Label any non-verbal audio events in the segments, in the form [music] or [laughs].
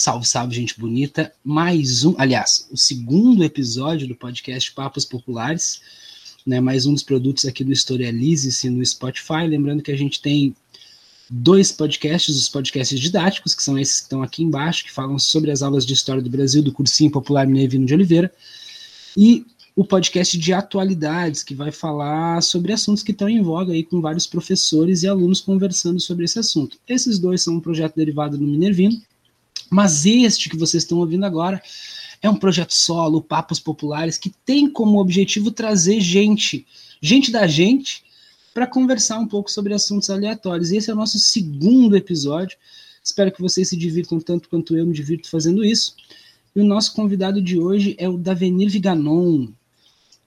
Salve, salve, gente bonita. Mais um, aliás, o segundo episódio do podcast Papos Populares, né? Mais um dos produtos aqui do Historialize-se no Spotify. Lembrando que a gente tem dois podcasts, os podcasts didáticos, que são esses que estão aqui embaixo, que falam sobre as aulas de História do Brasil do Cursinho Popular Minervino de Oliveira. E o podcast de atualidades, que vai falar sobre assuntos que estão em voga aí com vários professores e alunos conversando sobre esse assunto. Esses dois são um projeto derivado do Minervino, mas este que vocês estão ouvindo agora é um projeto solo, Papos Populares, que tem como objetivo trazer gente, gente da gente, para conversar um pouco sobre assuntos aleatórios. E esse é o nosso segundo episódio. Espero que vocês se divirtam tanto quanto eu me divirto fazendo isso. E o nosso convidado de hoje é o Davenir Viganon,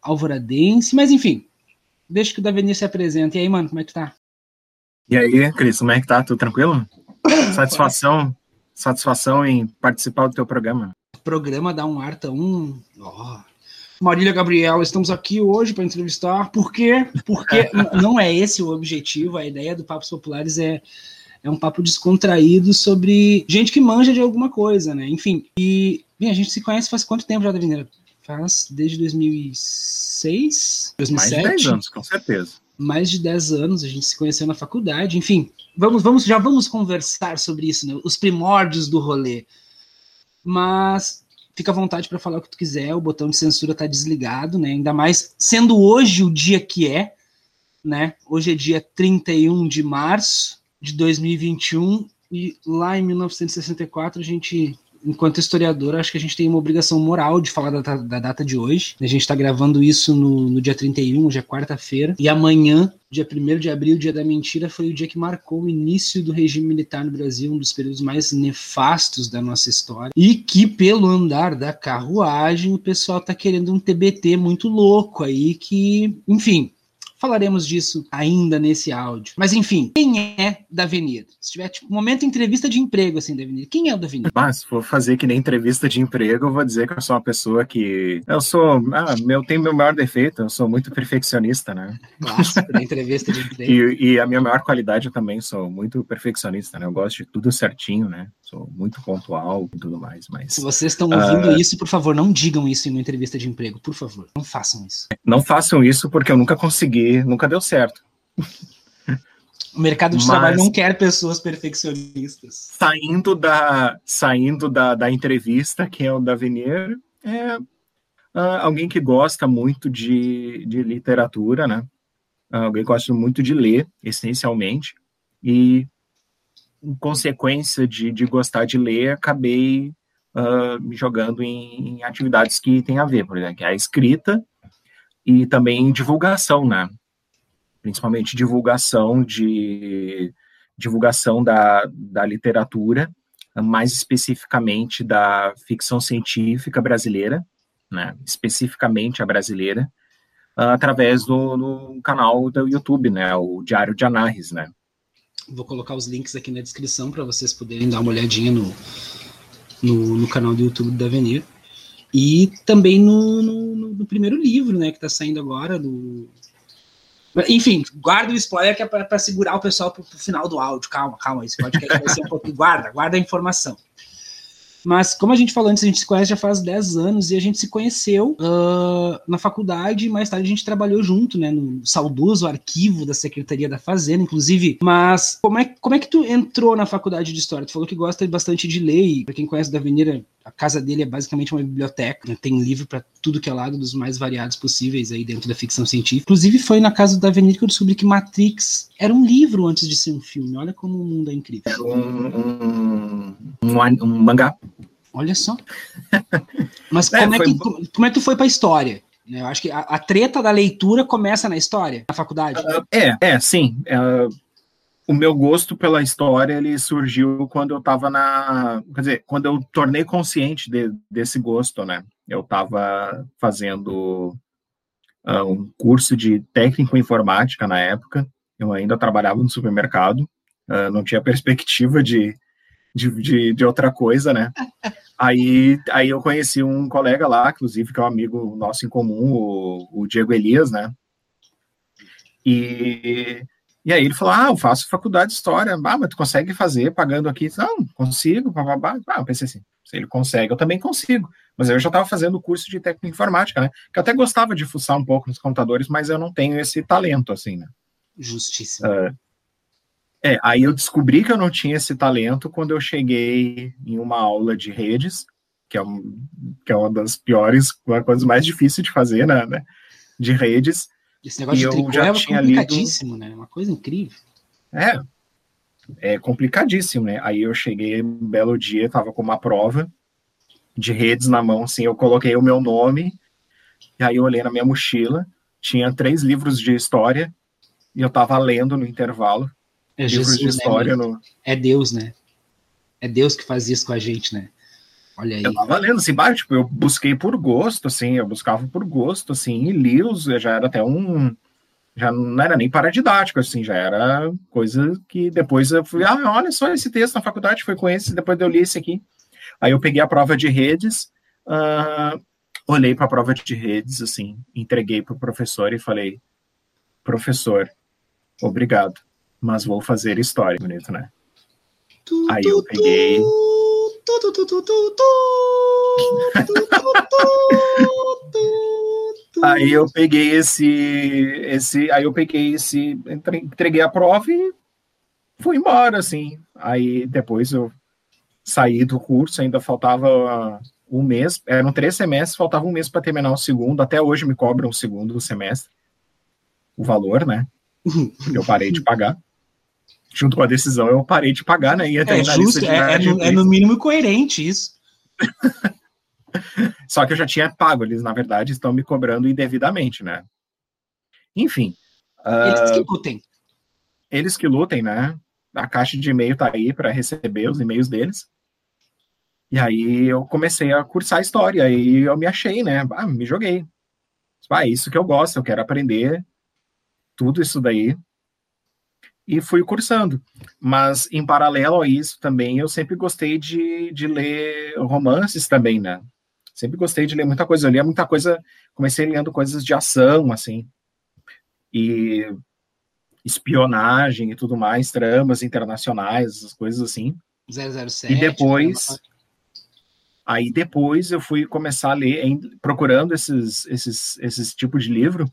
alvoradense, mas enfim, deixa que o Davenir se apresente. E aí, mano, como é que tá? E aí, Cris, como é que tá? Tudo tranquilo? [coughs] Satisfação, satisfação em participar do teu programa. O programa dá um ar tão... Oh. Marília Gabriela, estamos aqui hoje para entrevistar. Por quê? Porque [laughs] não é esse o objetivo, a ideia do Papos Populares é é um papo descontraído sobre gente que manja de alguma coisa, né? Enfim, e bem, a gente se conhece faz quanto tempo já, Davineira? Faz desde 2006, 2007. Mais de 10 anos, com certeza. Mais de 10 anos, a gente se conheceu na faculdade, enfim. Vamos, vamos, já vamos conversar sobre isso, né? Os primórdios do rolê. Mas fica à vontade para falar o que tu quiser, o botão de censura está desligado, né? Ainda mais sendo hoje o dia que é, né? Hoje é dia 31 de março de 2021 e lá em 1964 a gente enquanto historiador, acho que a gente tem uma obrigação moral de falar da, da data de hoje. A gente está gravando isso no, no dia 31, hoje é quarta-feira, e amanhã, dia 1 de abril, dia da mentira, foi o dia que marcou o início do regime militar no Brasil, um dos períodos mais nefastos da nossa história, e que, pelo andar da carruagem, o pessoal tá querendo um TBT muito louco aí, que, enfim, Falaremos disso ainda nesse áudio. Mas enfim, quem é da Avenida? Se tiver tipo, um momento entrevista de emprego assim da Avenida, quem é o da Avenida? Mas se for fazer que nem entrevista de emprego, eu vou dizer que eu sou uma pessoa que eu sou, ah, meu tenho meu maior defeito, eu sou muito perfeccionista, né? Clássico da [laughs] entrevista de emprego. e, e a minha maior qualidade eu também sou muito perfeccionista, né? Eu gosto de tudo certinho, né? Sou muito pontual e tudo mais, mas Se vocês estão ouvindo uh... isso, por favor, não digam isso em uma entrevista de emprego, por favor. Não façam isso. Não façam isso porque eu nunca consegui nunca deu certo. O mercado de Mas, trabalho não quer pessoas perfeccionistas. Saindo da, saindo da, da entrevista, que é o da Venier, é uh, alguém que gosta muito de, de literatura, né? Uh, alguém que gosta muito de ler, essencialmente, e consequência de, de gostar de ler, acabei uh, me jogando em, em, atividades que têm a ver, por exemplo, a escrita e também divulgação, né? principalmente divulgação de divulgação da, da literatura, mais especificamente da ficção científica brasileira, né, especificamente a brasileira, através do, do, canal do YouTube, né, o Diário de Anarres, né. Vou colocar os links aqui na descrição para vocês poderem dar uma olhadinha no, no, no, canal do YouTube da Avenir. E também no, no, no primeiro livro, né, que está saindo agora, do enfim, guarda o spoiler que é para segurar o pessoal para o final do áudio. Calma, calma, esse podcast vai ser um pouquinho. Guarda, guarda a informação. Mas, como a gente falou antes, a gente se conhece já faz 10 anos e a gente se conheceu uh, na faculdade mais tarde a gente trabalhou junto, né, no saudoso arquivo da Secretaria da Fazenda, inclusive. Mas, como é, como é que tu entrou na faculdade de História? Tu falou que gosta bastante de ler e, pra quem conhece da Avenida, a casa dele é basicamente uma biblioteca, né? tem livro para tudo que é lado, dos mais variados possíveis aí dentro da ficção científica. Inclusive foi na casa da Avenida que eu descobri que Matrix era um livro antes de ser um filme. Olha como o mundo é incrível. Era um, um, um, um mangá. Olha só. [laughs] Mas é, como, é, que, como é que tu foi para a história? Eu acho que a, a, treta da leitura começa na história, na faculdade. Uh, é, é, sim. Uh, o meu gosto pela história ele surgiu quando eu estava na, quer dizer, quando eu tornei consciente de, desse gosto, né? Eu estava fazendo uh, um curso de técnico informática na época. Eu ainda trabalhava no supermercado, uh, não tinha perspectiva de, de, de, de, outra coisa, né? Aí, aí eu conheci um colega lá, inclusive, que é um amigo nosso em comum, o, o Diego Elias, né? E E aí ele falou: Ah, eu faço faculdade de história. Ah, mas tu consegue fazer pagando aqui? Não, consigo. Bababá. Ah, eu pensei assim: se ele consegue, eu também consigo. Mas eu já estava fazendo o curso de técnica informática, né? Que eu até gostava de fuçar um pouco nos computadores, mas eu não tenho esse talento, assim, né? Justíssimo. Uh, é, aí eu descobri que eu não tinha esse talento quando eu cheguei em uma aula de redes, que é, um, que é uma das piores, uma coisa mais difíceis de fazer, né? né de redes. Esse negócio de tricô é complicadíssimo, lido... né? Uma coisa incrível. É, é complicadíssimo, né? Aí eu cheguei um belo dia, tava com uma prova de redes na mão, assim, eu coloquei o meu nome, e aí eu olhei na minha mochila, tinha três livros de história, e eu tava lendo no intervalo, é livros Jesus, de né, história. Né, no... É Deus, né? É Deus que faz isso com a gente, né? Olha aí. Eu tava lendo, assim, bah, tipo, eu busquei por gosto, assim, eu buscava por gosto, assim, e li os, já era até um, já não era nem paradidático, assim, já era coisa que depois eu fui, ah, olha só esse texto na faculdade, foi com esse, depois eu li esse aqui. Aí eu peguei a prova de redes, uh, olhei para a prova de redes, assim, entreguei para o professor e falei, professor, obrigado, mas vou fazer história, bonito, né? Aí eu peguei... aí eu peguei esse, esse, aí eu peguei esse, entreguei a prova e fui embora, assim. Aí depois eu saí do curso, ainda faltava um mês, eram três semestres, faltava um mês para terminar o segundo. Até hoje me cobram o segundo semestre, o valor, né? Eu parei de pagar. Junto com a decisão, eu parei de pagar, né? Ia é justo, é, é, no, é no mínimo coerente isso. [laughs] Só que eu já tinha pago, eles na verdade estão me cobrando indevidamente, né? Enfim. Eles uh, que lutem. Eles que lutem, né? A caixa de e-mail tá aí para receber os e-mails deles. E aí eu comecei a cursar história e eu me achei, né? Ah, me joguei. Ah, isso que eu gosto, eu quero aprender tudo isso daí. E fui cursando. Mas, em paralelo a isso também, eu sempre gostei de, de ler romances também, né? Sempre gostei de ler muita coisa. Eu lia muita coisa, comecei lendo coisas de ação, assim, e espionagem e tudo mais, tramas internacionais, essas coisas assim. 007. E depois. Aí depois eu fui começar a ler, procurando esses, esses, esses tipos de livro,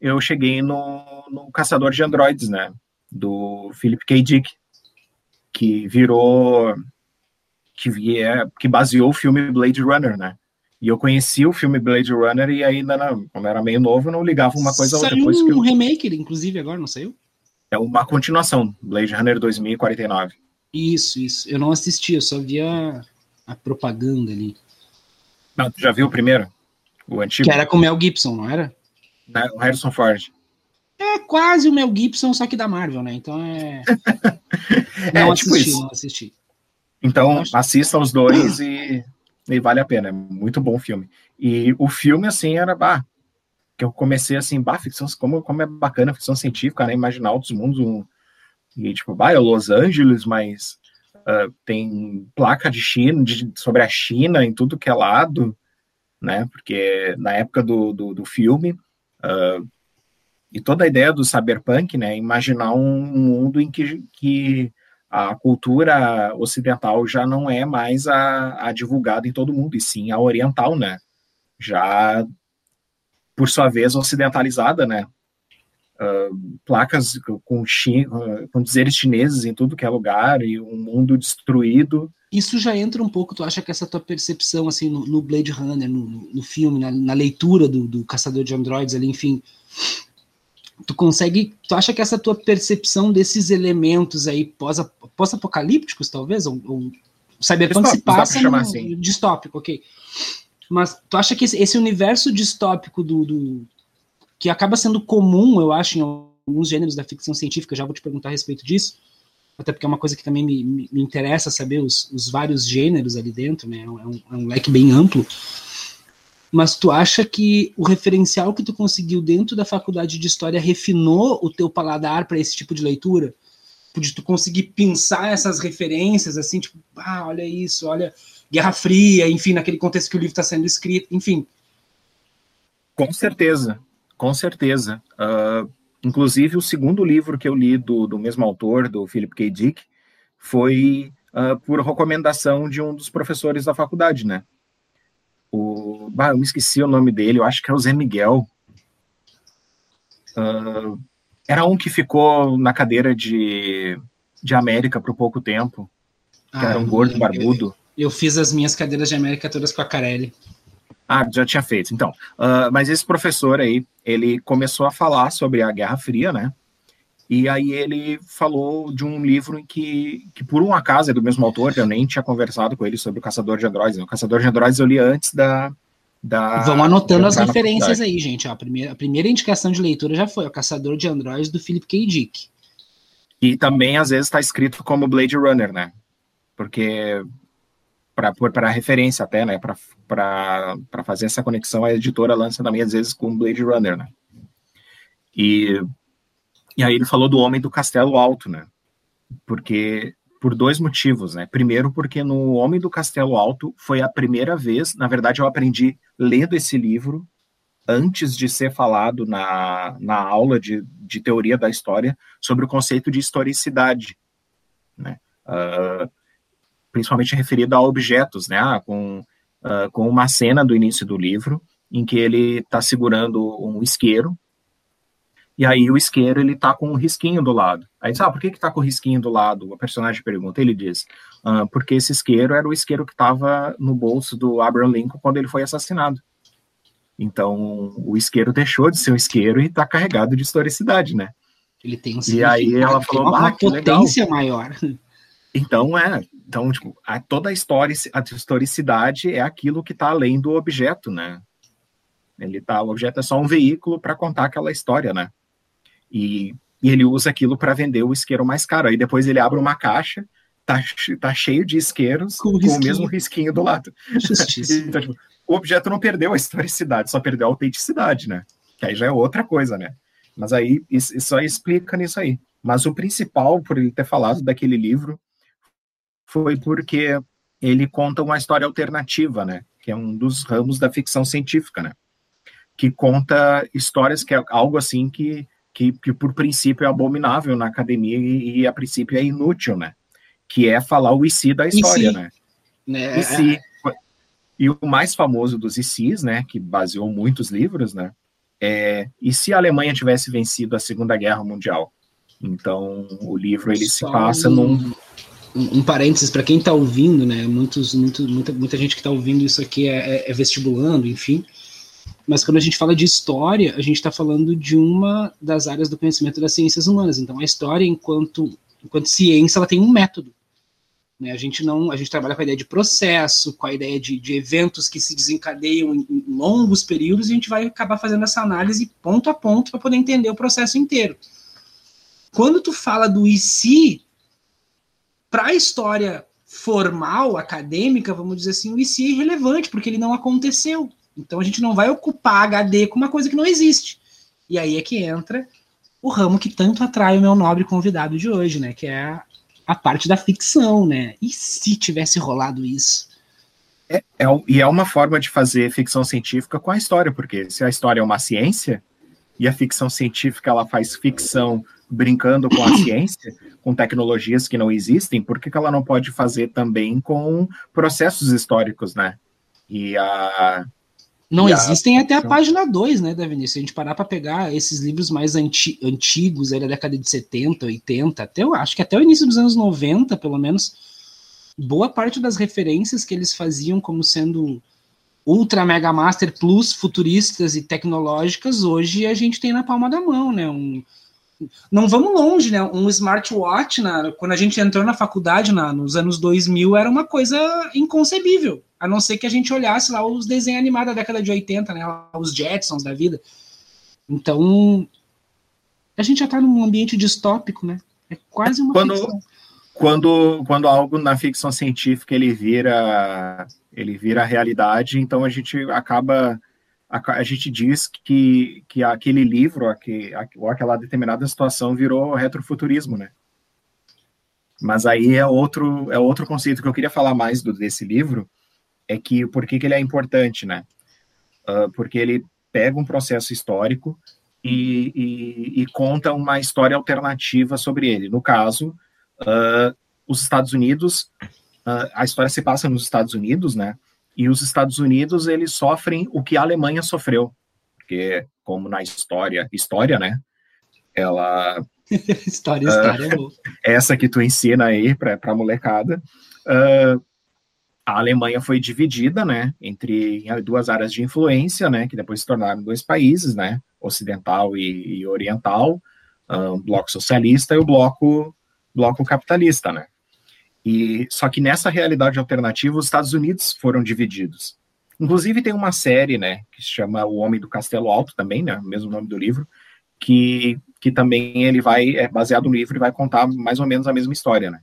eu cheguei no, no Caçador de Androides, né? Do Philip K. Dick, que virou. que, via, que baseou o filme Blade Runner, né? E eu conheci o filme Blade Runner e ainda, não, quando era meio novo, eu não ligava uma coisa a outra. Saiu um eu... remake, inclusive, agora, não saiu? É uma continuação, Blade Runner 2049. Isso, isso. Eu não assisti, eu só via a propaganda ali. Não, tu já viu o primeiro? O antigo? Que era com o Mel Gibson, não era? o Harrison Ford. É quase o Mel Gibson, só que da Marvel, né? Então é. [laughs] não é, tipo assisti, isso. não assisti. Então, assista os dois e e vale a pena, é muito bom o filme. E o filme, assim, era, bah, que eu comecei assim, bah, ficção, como, como é bacana ficção científica, né, imaginar outros mundos, um, e tipo, bah, é Los Angeles, mas uh, tem placa de China, de, sobre a China em tudo que é lado, né, porque na época do, do, do filme, uh, e toda a ideia do cyberpunk, né, imaginar um mundo em que, que a cultura ocidental já não é mais a, a, divulgada em todo mundo, e sim a oriental, né? Já, por sua vez, ocidentalizada, né? Uh, placas com, com dizeres chineses em tudo que é lugar, e um mundo destruído. Isso já entra um pouco, tu acha que essa tua percepção, assim, no, no Blade Runner, no, no filme, na, na leitura do, do Caçador de Androids ali, enfim, tu consegue, tu acha que essa tua percepção desses elementos aí pós-apocalípticos, talvez, ou, ou o cyberpunk se passa no assim. distópico, ok? Mas tu acha que esse, esse universo distópico do, do, que acaba sendo comum, eu acho, em alguns gêneros da ficção científica, já vou te perguntar a respeito disso, até porque é uma coisa que também me, me, me interessa saber os, os, vários gêneros ali dentro, né? É um, é um leque bem amplo mas tu acha que o referencial que tu conseguiu dentro da faculdade de história refinou o teu paladar para esse tipo de leitura? De tu conseguir pensar essas referências, assim, tipo, ah, olha isso, olha Guerra Fria, enfim, naquele contexto que o livro está sendo escrito, enfim. Com certeza, com certeza. Uh, Inclusive, o segundo livro que eu li do, do mesmo autor, do Philip K. Dick, foi uh, por recomendação de um dos professores da faculdade, né? O, bah, eu me esqueci o nome dele, eu acho que é o Zé Miguel. Uh, era um que ficou na cadeira de, de América por pouco tempo, que ah, era um gordo barbudo. Eu, eu, fiz as minhas cadeiras de América todas com a Carelli. Ah, já tinha feito, então. Uh, mas esse professor aí, ele começou a falar sobre a Guerra Fria, né? E aí ele falou de um livro em que, que por um acaso é do mesmo autor, eu nem tinha conversado com ele sobre o Caçador de Androides. O Caçador de Androides eu li antes da... da Vamos anotando as referências aí, gente. Ó, a, primeira, a primeira indicação de leitura já foi o Caçador de Androides, do Philip K. Dick. E também, às vezes, está escrito como Blade Runner, né? Porque para referência até, né, para fazer essa conexão, a editora lança também, às vezes, com Blade Runner, né, e, e aí ele falou do Homem do Castelo Alto, né, porque, por dois motivos, né, primeiro porque no Homem do Castelo Alto foi a primeira vez, na verdade eu aprendi lendo esse livro, antes de ser falado na, na aula de, de teoria da história, sobre o conceito de historicidade, né, uh, principalmente referido a objetos, né? Ah, com, uh, com uma cena do início do livro em que ele está segurando um isqueiro e aí o isqueiro ele tá com um risquinho do lado. Aí sabe ah, por que que tá com o risquinho do lado? O personagem pergunta, ele diz, ah, porque esse isqueiro era o isqueiro que estava no bolso do Abraham Lincoln quando ele foi assassinado. Então o isqueiro deixou de ser um isqueiro e está carregado de historicidade, né? Ele tem um E aí ela falou, uma, ah, potência legal. maior. Então é, então, tipo, a, toda a história, a historicidade é aquilo que está além do objeto, né? Ele tá, o objeto é só um veículo para contar aquela história, né? E, e ele usa aquilo para vender o isqueiro mais caro. Aí depois ele abre uma caixa, tá, tá cheio de isqueiros com, com o mesmo risquinho do lado. [laughs] então, tipo, o objeto não perdeu a historicidade, só perdeu a autenticidade, né? Que aí já é outra coisa, né? Mas aí isso, isso só explica nisso aí. Mas o principal, por ele ter falado daquele livro, foi porque ele conta uma história alternativa, né? Que é um dos ramos da ficção científica, né? Que conta histórias que é algo assim que, que, que por princípio é abominável na academia e, e, a princípio é inútil, né? Que é falar o IC da história, né? né? IC. E o mais famoso dos ICs, né? Que baseou muitos livros, né? É, e se a Alemanha tivesse vencido a Segunda Guerra Mundial? Então, o livro ele Só se passa um... num um, um parênteses para quem está ouvindo, né? Muitos, muito, muita, muita gente que está ouvindo isso aqui é, é, é, vestibulando, enfim. Mas quando a gente fala de história, a gente está falando de uma das áreas do conhecimento das ciências humanas. Então, a história, enquanto, enquanto ciência, ela tem um método. Né? A gente não, a gente trabalha com a ideia de processo, com a ideia de, de eventos que se desencadeiam em, em longos períodos, e a gente vai acabar fazendo essa análise ponto a ponto para poder entender o processo inteiro. Quando tu fala do e se, para a história formal, acadêmica, vamos dizer assim, o IC é irrelevante, porque ele não aconteceu. Então a gente não vai ocupar HD com uma coisa que não existe. E aí é que entra o ramo que tanto atrai o meu nobre convidado de hoje, né? Que é a, a parte da ficção, né? E se tivesse rolado isso? É, é, e é uma forma de fazer ficção científica com a história, porque se a história é uma ciência e a ficção científica ela faz ficção brincando com a [coughs] ciência, com tecnologias que não existem, por que, que ela não pode fazer também com processos históricos, né? E a. Não e existem a... até a página 2, né, Davi? Se a gente parar para pegar esses livros mais anti antigos, aí da década de 70, 80, até eu acho que até o início dos anos 90, pelo menos, boa parte das referências que eles faziam como sendo Ultra Mega Master Plus futuristas e tecnológicas, hoje a gente tem na palma da mão, né? Um, não vamos longe, né? Um smartwatch, na, quando a gente entrou na faculdade na, nos anos 2000, era uma coisa inconcebível. A não ser que a gente olhasse lá os desenhos animados da década de 80, né? Os Jetsons da vida. Então, a gente já está num ambiente distópico, né? É quase uma quando, ficção. Quando, quando algo na ficção científica ele vira ele vira realidade, então a gente acaba a, a, gente diz que, que aquele livro, aqui, ou aquela determinada situação virou retrofuturismo, né? Mas aí é outro, é outro conceito que eu queria falar mais do, desse livro, é que por que, que ele é importante, né? Uh, porque ele pega um processo histórico e, e, e, conta uma história alternativa sobre ele. No caso, uh, os Estados Unidos, uh, a história se passa nos Estados Unidos, né? E os Estados Unidos eles sofrem o que a Alemanha sofreu, porque como na história, história, né? Ela [laughs] história, história. Uh, [laughs] essa que tu ensina aí para a molecada. Uh, a Alemanha foi dividida, né, entre duas áreas de influência, né, que depois se tornaram dois países, né, ocidental e, e oriental, um, bloco socialista e o bloco bloco capitalista, né. E só que nessa realidade alternativa, os Estados Unidos foram divididos. Inclusive tem uma série, né, que se chama O Homem do Castelo Alto também, né, mesmo nome do livro, que que também ele vai é baseado no livro e vai contar mais ou menos a mesma história, né.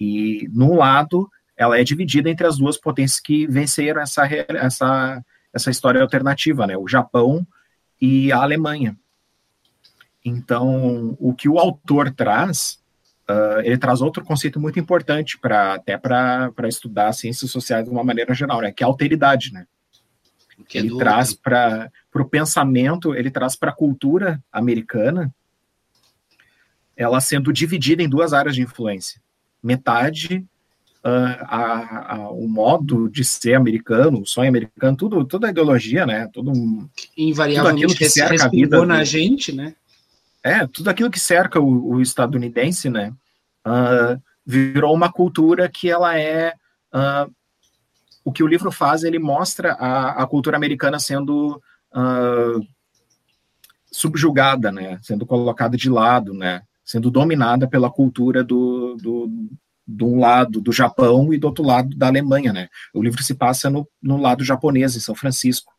E num lado ela é dividida entre as duas potências que venceram essa, essa, essa história alternativa, né? O Japão e a Alemanha. Então, o que o autor traz, uh, ele traz outro conceito muito importante para até para estudar ciências sociais de uma maneira geral, né? Que é a alteridade, né? É ele traz para o pensamento, ele traz para a cultura americana, ela sendo dividida em duas áreas de influência. Metade uh, a, a, o modo de ser americano, o sonho americano, tudo, toda a ideologia, né? Tudo, Invariavelmente tudo aquilo que cerca a vida na do, gente, né? É, tudo aquilo que cerca o, o estadunidense, né? Uh, virou uma cultura que ela é uh, o que o livro faz, ele mostra a, a cultura americana sendo uh, subjugada, né? Sendo colocada de lado, né? Sendo dominada pela cultura do, do, de um lado do Japão e do outro lado da Alemanha, né? O livro se passa no, no lado japonês, em São Francisco.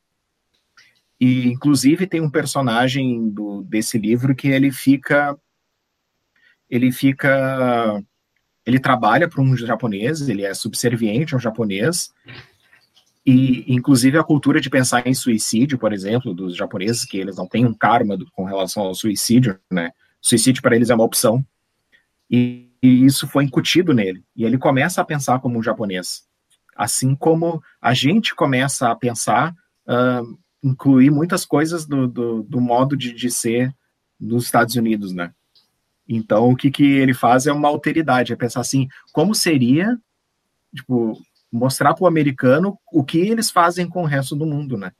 E, inclusive, tem um personagem do, desse livro que ele fica... Ele fica... Ele trabalha para um japonês, ele é subserviente a um japonês, e, inclusive, a cultura de pensar em suicídio, por exemplo, dos japoneses, que eles não têm um karma do, com relação ao suicídio, né? Suicídio para eles é uma opção. E e isso foi incutido nele. E ele começa a pensar como um japonês. Assim como a gente começa a pensar, uh, incluir muitas coisas do, do, do modo de, de, ser dos Estados Unidos, né? Então, o que, que ele faz é uma alteridade, é pensar assim, como seria, tipo, mostrar para o americano o que eles fazem com o resto do mundo, né?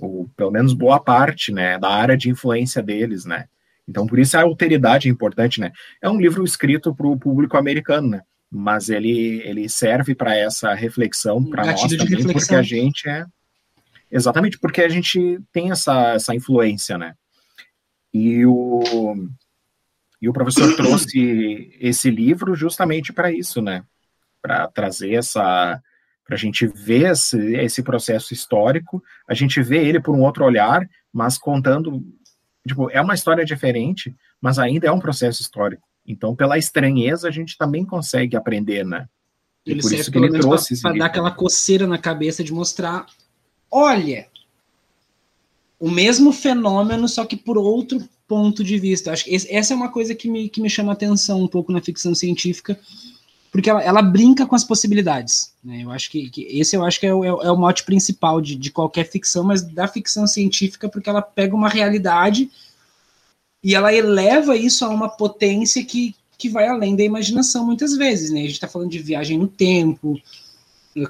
Ou pelo menos boa parte, né, da área de influência deles, né? Então, por isso a alteridade é importante, né? É um livro escrito para o público americano, né? Mas ele, ele serve para essa reflexão, para nós também, reflexão. porque a gente é... Exatamente, porque a gente tem essa, essa influência, né? E o, e o professor [coughs] trouxe esse livro justamente para isso, né? Para trazer essa... Para a gente ver esse, esse processo histórico, a gente vê ele por um outro olhar, mas contando Tipo, é uma história diferente, mas ainda é um processo histórico. Então, pela estranheza, a gente também consegue aprender, né? E ele por isso que ele trouxe para dar aquela coceira na cabeça de mostrar, olha, o mesmo fenômeno, só que por outro ponto de vista. Acho que essa é uma coisa que me, que me chama atenção um pouco na ficção científica, porque ela, ela brinca com as possibilidades. Né? Eu acho que, que, esse eu acho que é o, é o mote principal de, de qualquer ficção, mas da ficção científica, porque ela pega uma realidade e ela eleva isso a uma potência que, que vai além da imaginação muitas vezes. Né? A gente está falando de viagem no tempo,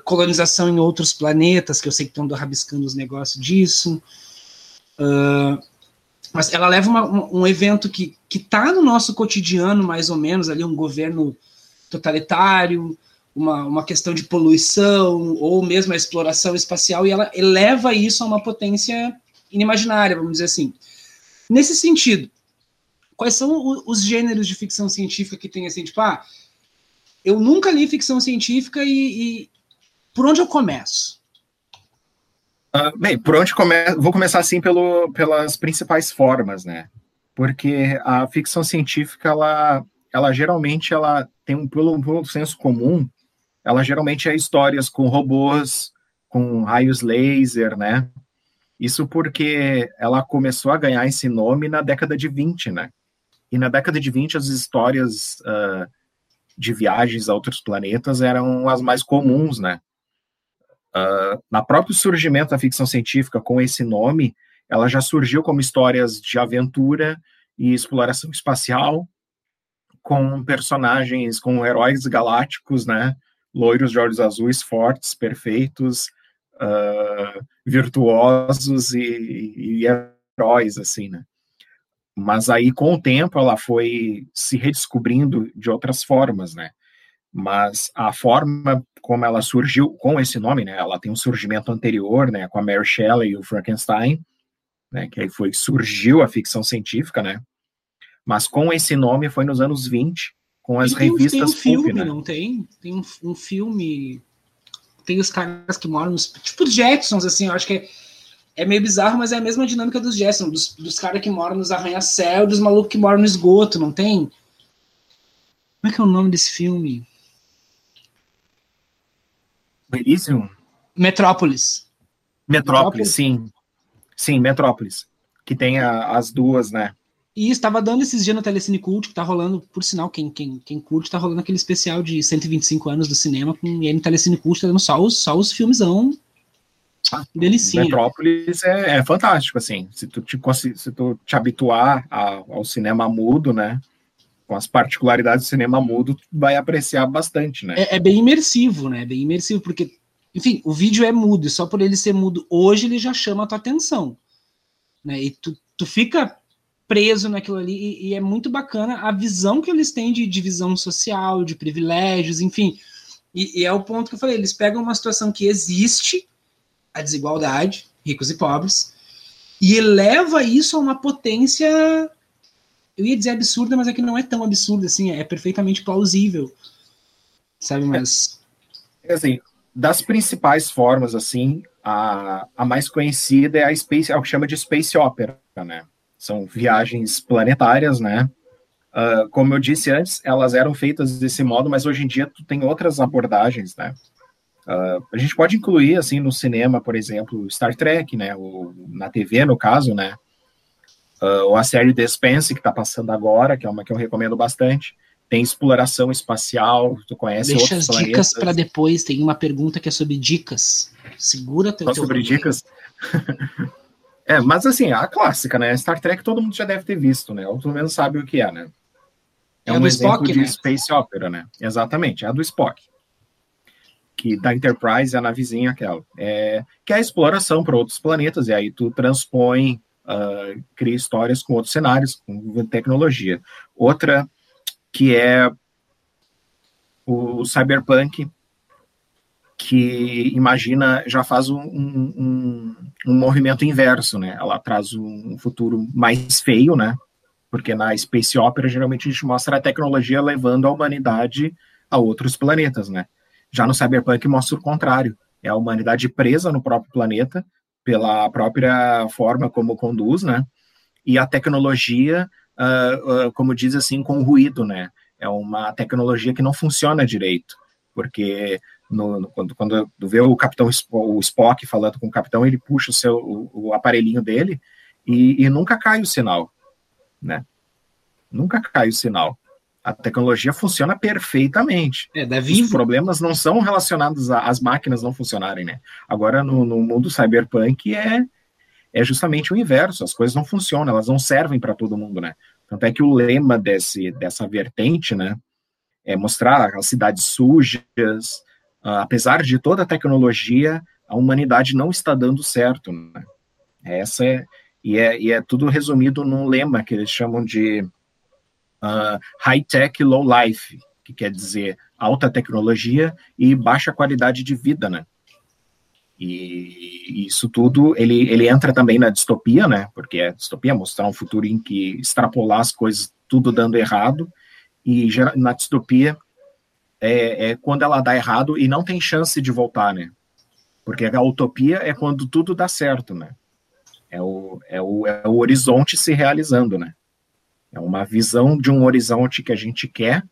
colonização em outros planetas, que eu sei que estão rabiscando os negócios disso. Uh, mas ela leva uma, um, evento que está no nosso cotidiano, mais ou menos, ali um governo totalitário, uma, uma questão de poluição, ou mesmo a exploração espacial, e ela eleva isso a uma potência inimaginária, vamos dizer assim. Nesse sentido, quais são os gêneros de ficção científica que tem assim, tipo, ah, eu nunca li ficção científica e, e por onde eu começo? Uh, bem, por onde come... vou começar assim pelo, pelas principais formas, né? Porque a ficção científica ela, ela geralmente ela tem um pelo senso comum, ela geralmente é histórias com robôs, com raios laser, né? Isso porque ela começou a ganhar esse nome na década de 20, né? E na década de 20 as histórias uh, de viagens a outros planetas eram as mais comuns, né? Uh, na próprio surgimento da ficção científica com esse nome, ela já surgiu como histórias de aventura e exploração espacial, com personagens, com heróis galácticos, né? Loiros de olhos azuis, fortes, perfeitos, uh, virtuosos e, e heróis, assim, né? Mas aí, com o tempo, ela foi se redescobrindo de outras formas, né? Mas a forma como ela surgiu com esse nome, né? Ela tem um surgimento anterior, né? Com a Mary Shelley e o Frankenstein, né? Que aí foi surgiu a ficção científica, né? Mas com esse nome foi nos anos 20, com as tem, revistas tem um filme, pulp, né? não tem? Tem um, um, filme. Tem os caras que moram nos. Tipo os Jetsons, assim, eu acho que é, é meio bizarro, mas é a mesma dinâmica dos Jetsons, dos, dos caras que moram nos arranha-céu, dos malucos que moram no esgoto, não tem? Como é que é o nome desse filme? Elysium? Metrópolis. Metrópolis, sim. Sim, Metrópolis. Que tem a, as duas, né? E estava dando esses dias no Telecine Cult, que tá rolando, por sinal, quem, quem, quem curte, tá rolando aquele especial de 125 anos do cinema, com e aí no Telecine Cult tá dando só os, só os filmezão ah, delicinha. Metrópolis é, é, fantástico, assim, se tu te, se tu te habituar a, ao cinema mudo, né, com as particularidades do cinema mudo, vai apreciar bastante, né. É, é bem imersivo, né, bem imersivo, porque, enfim, o vídeo é mudo, e só por ele ser mudo hoje, ele já chama a tua atenção, né, e tu, tu fica preso naquilo ali, e, e, é muito bacana a visão que eles têm de divisão social, de privilégios, enfim. E, e, é o ponto que eu falei: eles pegam uma situação que existe, a desigualdade, ricos e pobres, e eleva isso a uma potência. Eu ia dizer absurda, mas é que não é tão absurda assim, é perfeitamente plausível. Sabe, mas. É, assim, das principais formas, assim, a, a mais conhecida é a Space, é o que chama de Space Opera, né? são viagens planetárias, né? Uh, como eu disse antes, elas eram feitas desse modo, mas hoje em dia tu tem outras abordagens, né? Uh, a gente pode incluir, assim, no cinema, por exemplo, Star Trek, né? O, na TV, no caso, né? Uh, ou a série The que está passando agora, que é uma que eu recomendo bastante. Tem exploração espacial, tu conhece Deixa as dicas para depois, tem uma pergunta que é sobre dicas. Segura teu Só sobre dicas? [laughs] É, mas assim, a clássica, né? Star Trek todo mundo já deve ter visto, né? Ou pelo menos sabe o que é, né? É, é um exemplo Spock, de né? Space Opera, né? Exatamente, é a do Spock. Que da Enterprise é a navezinha aquela. É, que é a exploração para outros planetas, e aí tu transpõe, uh, cria histórias com outros cenários, com tecnologia. Outra que é o Cyberpunk, que imagina, já faz um, um, um, movimento inverso, né? Ela traz um futuro mais feio, né? Porque na Space Opera, geralmente, a gente mostra a tecnologia levando a humanidade a outros planetas, né? Já no Cyberpunk mostra o contrário. É a humanidade presa no próprio planeta, pela própria forma como conduz, né? E a tecnologia, uh, uh, como diz assim, com ruído, né? É uma tecnologia que não funciona direito, porque no, no, quando, quando vê o capitão o Spock falando com o capitão, ele puxa o seu o, o aparelhinho dele e, e, nunca cai o sinal, né? Nunca cai o sinal. A tecnologia funciona perfeitamente. É. Os problemas não são relacionados às máquinas não funcionarem, né? Agora, no, no mundo cyberpunk, é, é justamente o inverso. As coisas não funcionam, elas não servem para todo mundo, né? Tanto é que o lema desse, dessa vertente, né, é mostrar as cidades sujas, uh, apesar de toda a tecnologia, a humanidade não está dando certo. Né? Essa é e, é e é tudo resumido num lema que eles chamam de uh, high tech low life, que quer dizer alta tecnologia e baixa qualidade de vida, né? E isso tudo, ele, ele entra também na distopia, né? Porque é distopia mostrar um futuro em que extrapolar as coisas tudo dando errado, e na distopia é, é, quando ela dá errado e não tem chance de voltar, né? Porque a utopia é quando tudo dá certo, né? É o, é o, é o horizonte se realizando, né? É uma visão de um horizonte que a gente quer,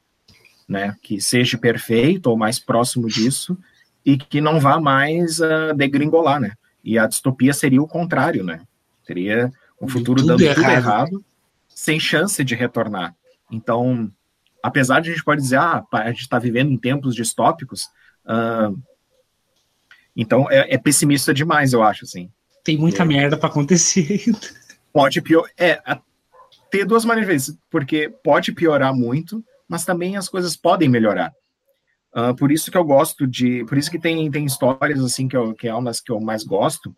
né? Que seja perfeito ou mais próximo disso e que não vá mais uh, degringolar, né? E a distopia seria o contrário, né? Seria um futuro tudo dando errado. tudo errado, sem chance de retornar. Então, apesar de a gente pode dizer, ah, a gente está vivendo em tempos distópicos, uh, então é, é, pessimista demais, eu acho, assim. Tem muita é. merda para acontecer. Pode piorar. É, ter duas maneiras, porque pode piorar muito, mas também as coisas podem melhorar. Uh, por isso que eu gosto de. Por isso que tem, tem histórias assim que, eu, que é umas que eu mais gosto,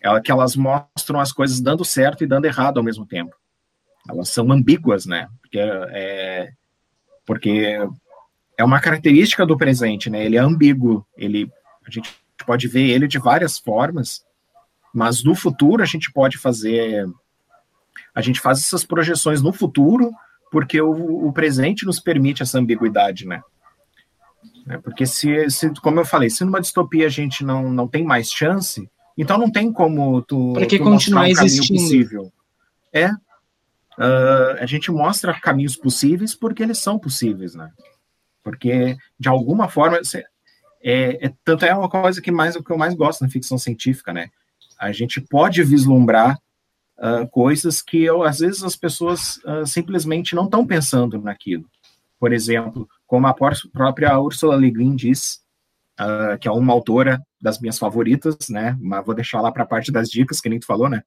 é que elas mostram as coisas dando certo e dando errado ao mesmo tempo. Elas são ambíguas, né? Porque é, porque é uma característica do presente, né? Ele é ambíguo. Ele, a gente pode ver ele de várias formas, mas no futuro a gente pode fazer. A gente faz essas projeções no futuro porque o, o presente nos permite essa ambiguidade, né? É, porque se, se, como eu falei, se numa distopia a gente não, não tem mais chance, então não tem como tu, Para que tu continuar um existindo? possível. É. Uh, a gente mostra caminhos possíveis porque eles são possíveis, né? Porque de alguma forma é, é, tanto é uma coisa que mais o que eu mais gosto na ficção científica, né? A gente pode vislumbrar uh, coisas que eu, às vezes as pessoas uh, simplesmente não estão pensando naquilo. Por exemplo, como a própria Ursula Le Guin diz, uh, que é uma autora das minhas favoritas, né? Mas vou deixar lá para a parte das dicas, que nem tu falou, né?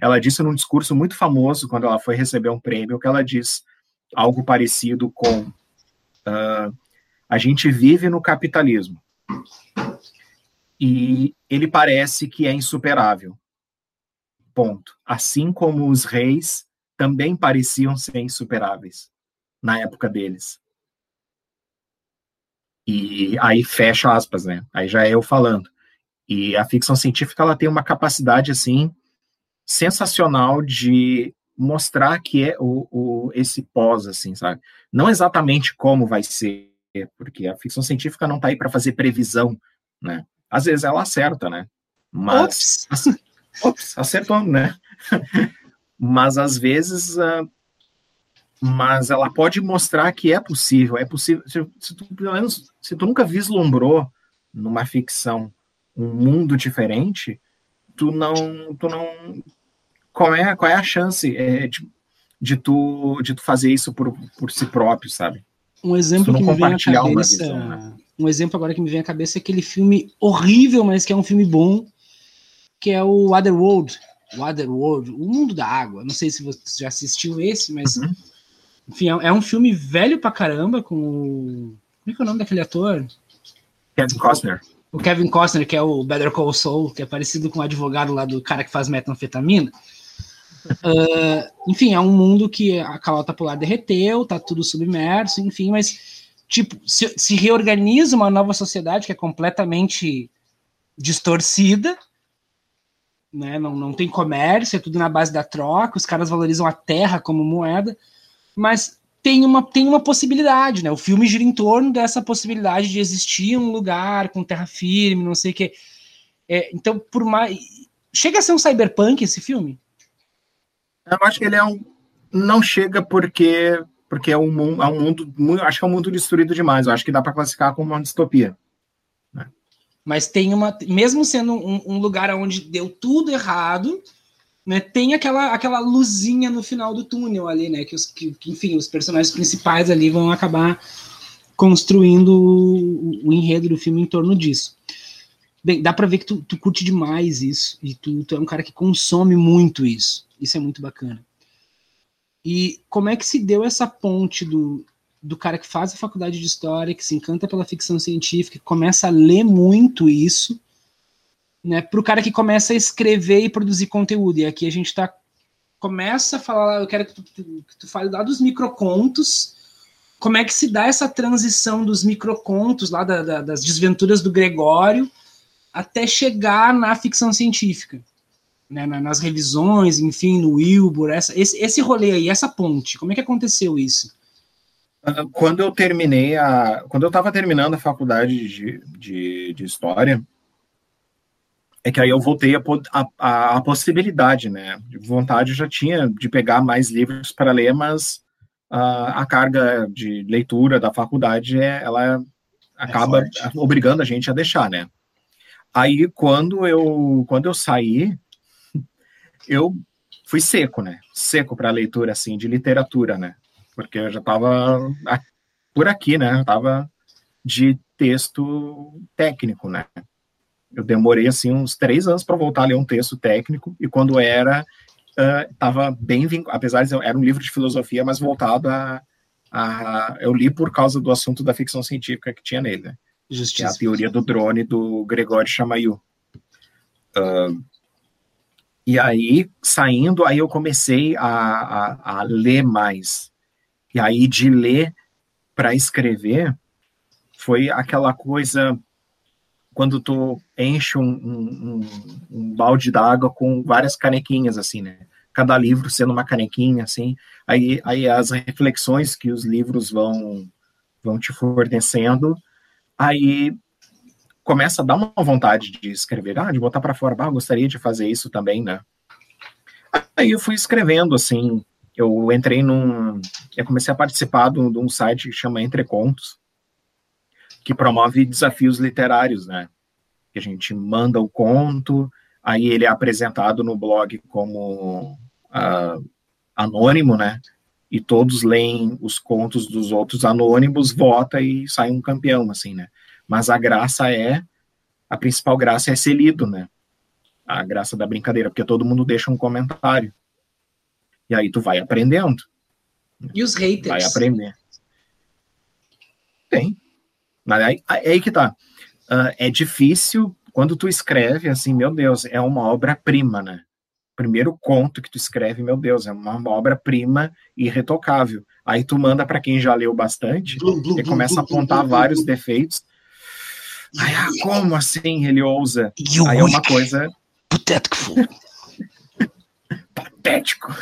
Ela disse num discurso muito famoso, quando ela foi receber um prêmio, que ela diz algo parecido com a gente vive no capitalismo e ele parece que é insuperável. Ponto. Assim como os reis também pareciam ser insuperáveis na época deles. E aí fecha aspas, né? Aí já é eu falando. E a ficção científica ela tem uma capacidade assim sensacional de mostrar que é o, o esse pós assim, sabe? Não exatamente como vai ser, porque a ficção científica não está aí para fazer previsão, né? Às vezes ela acerta, né? Mas ops, ops acertou, né? [laughs] Mas às vezes uh, mas ela pode mostrar que é possível, é possível. Se, se, tu, pelo menos, se tu nunca vislumbrou numa ficção um mundo diferente, tu não, tu não, qual é, qual é a chance é, de, de, tu, de tu fazer isso por, por si próprio, sabe? Um exemplo que me vem à cabeça, visão, né? um exemplo agora que me vem à cabeça é aquele filme horrível, mas que é um filme bom, que é o Otherworld, Otherworld, o Mundo da Água. Não sei se você já assistiu esse, mas uhum. Enfim, é, é, um filme velho pra caramba, com o. Como é que é o nome daquele ator? Kevin Costner. O Kevin Costner, que é o Better Call Saul, que é parecido com o advogado lá do cara que faz metanfetamina. Uh, [laughs] enfim, é um mundo que a calota polar derreteu, tá tudo submerso, enfim, mas tipo, se, se reorganiza uma nova sociedade que é completamente distorcida, né? Não, não tem comércio, é tudo na base da troca, os caras valorizam a terra como moeda mas tem uma, tem uma possibilidade, né? O filme gira em torno dessa possibilidade de existir um lugar com terra firme, não sei o quê. É, então, por mais. Chega a ser um cyberpunk esse filme? Eu acho que ele é um. Não chega porque porque é um, mundo, é um mundo, acho que é um mundo destruído demais. Eu acho que dá para classificar como uma distopia. Mas tem uma, mesmo sendo um, um, lugar onde deu tudo errado, né, tem aquela, aquela luzinha no final do túnel ali, né? Que, os, que, que enfim, os personagens principais ali vão acabar construindo o, o, enredo do filme em torno disso. Bem, dá para ver que tu, tu, curte demais isso, e tu, tu é um cara que consome muito isso. Isso é muito bacana. E como é que se deu essa ponte do, do cara que faz a faculdade de história, que se encanta pela ficção científica, que começa a ler muito isso, né, para o cara que começa a escrever e produzir conteúdo. E aqui a gente tá, começa a falar, eu quero que tu, que tu fale lá dos microcontos, como é que se dá essa transição dos microcontos, lá da, da, das desventuras do Gregório, até chegar na ficção científica. Né, nas revisões, enfim, no Wilbur, essa, esse, esse rolê aí, essa ponte, como é que aconteceu isso? Ah, quando eu terminei a. Quando eu estava terminando a faculdade de, de, de História, é que aí eu voltei a, a, a, possibilidade, né? De vontade eu já tinha de pegar mais livros para ler, mas uh, a carga de leitura da faculdade é, ela acaba é obrigando a gente a deixar, né? Aí quando eu quando eu saí, eu fui seco, né? Seco para leitura assim de literatura, né? Porque eu já estava por aqui, né? Eu tava de texto técnico, né? Eu demorei assim uns três anos para voltar a ler um texto técnico e quando era estava uh, bem apesar de era um livro de filosofia, mas voltado a, a, eu li por causa do assunto da ficção científica que tinha nele, né? Que é a teoria do drone do Gregório Chamayu. Uh, e aí, saindo, aí eu comecei a, a, a ler mais. E aí, de ler para escrever, foi aquela coisa quando tu enche um, um, um, balde d'água com várias canequinhas, assim, né? Cada livro sendo uma canequinha, assim. Aí, aí as reflexões que os livros vão, vão te fornecendo, aí começa a dar uma vontade de escrever, ah, de botar para fora, ah, gostaria de fazer isso também, né? Aí eu fui escrevendo, assim, eu entrei num, eu comecei a participar de um, site que chama Entre Contos, que promove desafios literários, né? Que a gente manda o conto, aí ele é apresentado no blog como uh, anônimo, né? E todos leem os contos dos outros anônimos, vota e sai um campeão, assim, né? Mas a graça é, a principal graça é ser lido, né? A graça da brincadeira, porque todo mundo deixa um comentário. E aí tu vai aprendendo. E os haters? Vai aprender. Tem. Aí, é aí que tá. Uh, é difícil quando tu escreve, assim, meu Deus, é uma obra-prima, né? Primeiro conto que tu escreve, meu Deus, é uma obra-prima irretocável. Aí tu manda para quem já leu bastante blum, blum, e começa blum, a apontar vários defeitos. Aí, ah, como assim ele ousa? Aí é uma coisa. Patético. Patético.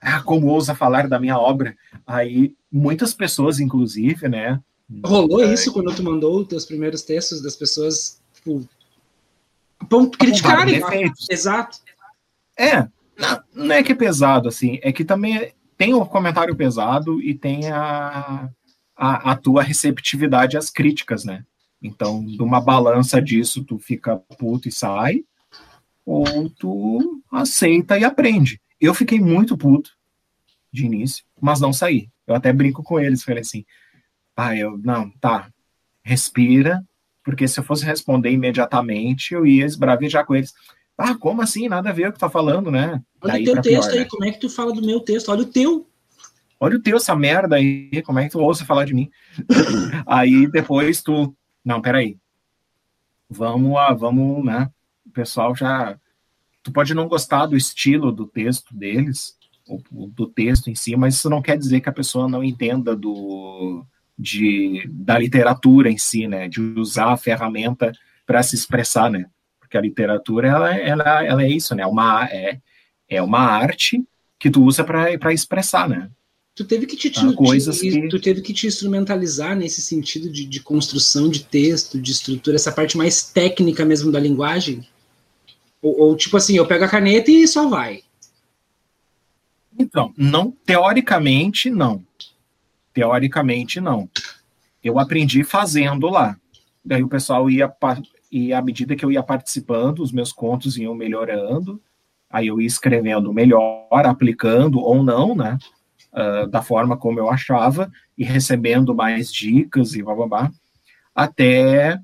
ah, como ousa falar da minha obra? Aí muitas pessoas, inclusive, né, Rolou é, isso quando tu mandou os teus primeiros textos das pessoas, tipo, ponto criticarem. Exato. É, não, não, é que é pesado, assim, é que também tem o comentário pesado e tem a, a, a tua receptividade às críticas, né? Então, numa balança disso, tu fica puto e sai, ou tu aceita e aprende. Eu fiquei muito puto de início, mas não saí. Eu até brinco com eles, falei assim, ah, eu, não, tá, respira, porque se eu fosse responder imediatamente, eu ia esbravejar com eles. Ah, como assim? Nada a ver o que tá falando, né? Olha Daí o teu texto pior, aí, né? como é que tu fala do meu texto? Olha o teu. Olha o teu, essa merda aí, como é que tu ouça falar de mim? [laughs] aí depois tu, não, peraí, vamos, a, vamos, né? O pessoal já, tu pode não gostar do estilo do texto deles, ou do texto em si, mas isso não quer dizer que a pessoa não entenda do, de, da literatura em si, né, de usar a ferramenta para se expressar, né, porque a literatura ela, ela, ela é isso, né, uma, é, é uma arte que tu usa para expressar, né. Tu teve que te, te, coisas te, que... tu teve que te instrumentalizar nesse sentido de, de construção de texto, de estrutura, essa parte mais técnica mesmo da linguagem? Ou, ou, tipo assim, eu pego a caneta e só vai? Então, não, teoricamente, não. Teoricamente, não. Eu aprendi fazendo lá. Daí o pessoal ia, e à medida que eu ia participando, os meus contos iam melhorando, aí eu ia escrevendo melhor, aplicando ou não, né? Uh, da forma como eu achava, e recebendo mais dicas e blá, blá, blá até,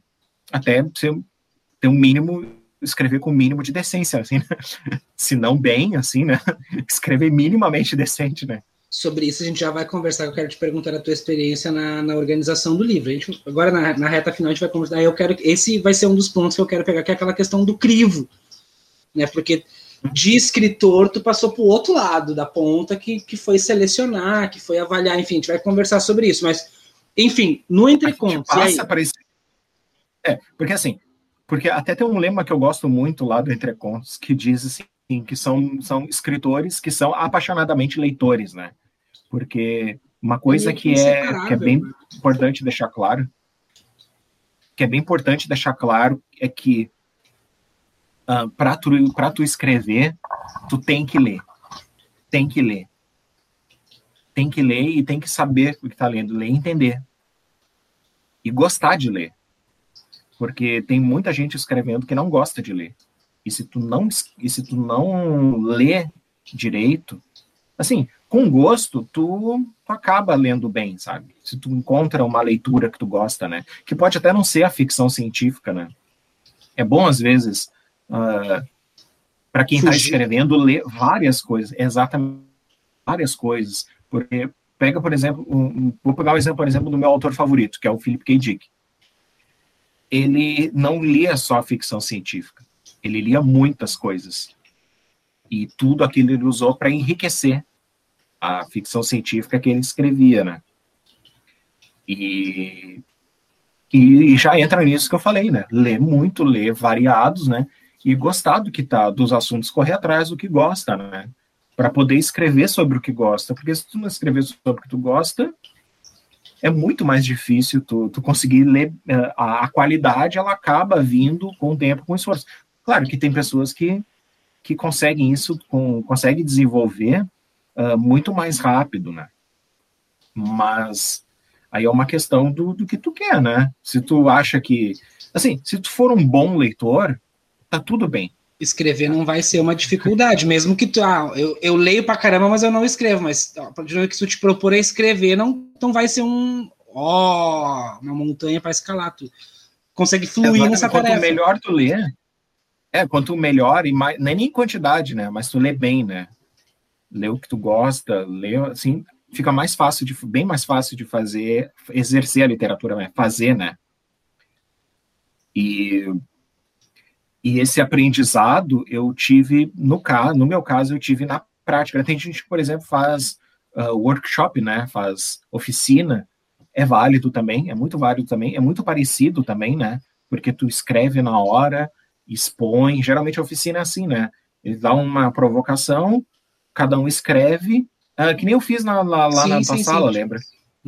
até ter um mínimo, escrever com o mínimo de decência, assim, né? [laughs] se não bem, assim, né? [laughs] Escrever minimamente decente, né? sobre isso a gente já vai conversar. Eu quero te perguntar a tua experiência na, na organização do livro. A gente, agora, na, na, reta final, a gente vai conversar. Eu quero, esse vai ser um dos pontos que eu quero pegar, que é aquela questão do crivo. Né? Porque de escritor, tu passou para o outro lado da ponta, que, que foi selecionar, que foi avaliar, enfim, a gente vai conversar sobre isso. Mas, enfim, no entrecontos. Passa para esse... É, porque assim, porque até tem um lema que eu gosto muito lá do Entrecontos, que diz assim, que são, são escritores que são apaixonadamente leitores, né? Porque uma coisa que é, que é bem importante deixar claro, que é bem importante deixar claro é que uh, ah, para tu, tu escrever, tu tem que ler. Tem que ler. Tem que ler e tem que saber o que está lendo, ler e entender. E gostar de ler. Porque tem muita gente escrevendo que não gosta de ler. E se tu não, e se tu não lê direito, assim, com gosto, tu, tu, acaba lendo bem, sabe? Se tu encontra uma leitura que tu gosta, né? Que pode até não ser a ficção científica, né? é bom às vezes uh, para quem está escrevendo ler várias coisas, exatamente várias coisas, porque pega por exemplo, um, vou pegar o um exemplo por exemplo do meu autor favorito, que é o Philip K. Dick. Ele não lia só ficção científica, ele lia muitas coisas e tudo aquilo ele usou para enriquecer a ficção científica que ele escrevia, né? E, e já entra nisso que eu falei, né? Ler muito, ler variados, né? E gostar do que tá, dos assuntos, correr atrás do que gosta, né? Para poder escrever sobre o que gosta. Porque se tu não escrever sobre o que tu gosta, é muito mais difícil tu, tu conseguir ler. Eh, a, a qualidade, ela acaba vindo com o tempo, com o esforço. Claro que tem pessoas que, que conseguem isso, com, conseguem desenvolver uh, muito mais rápido, né? Mas aí é uma questão do, do que tu quer, né? Se tu acha que. Assim, se tu for um bom leitor, tá tudo bem. Escrever não vai ser uma dificuldade, [laughs] mesmo que tu. Ah, eu, eu leio pra caramba, mas eu não escrevo. Mas a partir do que tu te propor a escrever, não, não vai ser um. Ó, oh, uma montanha para escalar. Tu consegue fluir é, nessa quanto tarefa. Quanto melhor tu lê, é, quanto melhor, e mais, nem nem quantidade, né? Mas tu lê bem, né? Lê o que tu gosta, lê, assim, fica mais fácil, de, bem mais fácil de fazer, exercer a literatura, né? fazer, né? E, e esse aprendizado eu tive, no, caso, no meu caso, eu tive na prática. Tem gente que, por exemplo, faz uh, workshop, né? Faz oficina, é válido também, é muito válido também, é muito parecido também, né? Porque tu escreve na hora, expõe. Geralmente a oficina é assim, né? Ele dá uma provocação, cada um escreve, uh, que nem eu fiz na, lá, lá sim, na sim, sala, sim. lembra?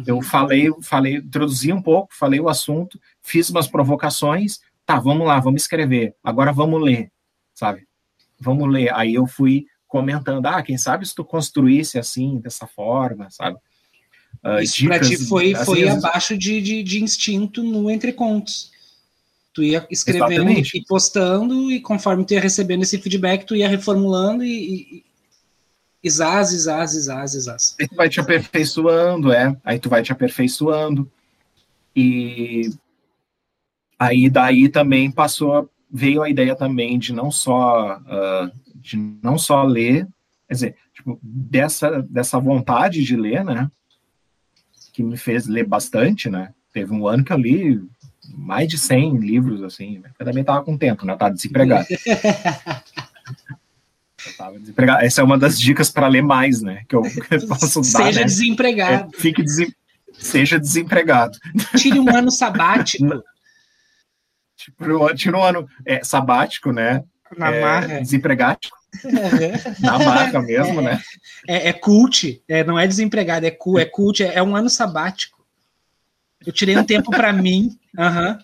Eu falei, falei, introduzi um pouco, falei o assunto, fiz umas provocações, tá, vamos lá, vamos escrever, agora vamos ler, sabe? Vamos ler. Aí eu fui comentando, ah, quem sabe se tu construísse assim, dessa forma, sabe? Uh, Isso dicas, pra ti foi, assim, foi abaixo de, de, de instinto no Entre Contos. Tu ia escrevendo Exatamente. e postando, e conforme tu ia recebendo esse feedback, tu ia reformulando e. e zaz, zaz, zaz, zaz. Aí tu vai te aperfeiçoando, é. Aí tu vai te aperfeiçoando. E aí daí também passou, veio a ideia também de não só uh, de não só ler, quer dizer, tipo, dessa, dessa vontade de ler, né? Que me fez ler bastante, né? Teve um ano que eu li mais de 100 livros, assim. Eu também estava com tempo, né? Eu estava desempregado. tava desempregado. Essa é uma das dicas para ler mais, né? Que eu, posso dar. Seja né? desempregado. É, fique desem... Seja desempregado. Tire um ano sabático. Tira um ano é, sabático, né? Na é, marra. Desempregado. Na marca mesmo, é, né? É, é cult, é, não é desempregado, é, cu, é cult, é, é um ano sabático. Eu tirei um tempo para [laughs] mim. Aham. Uhum.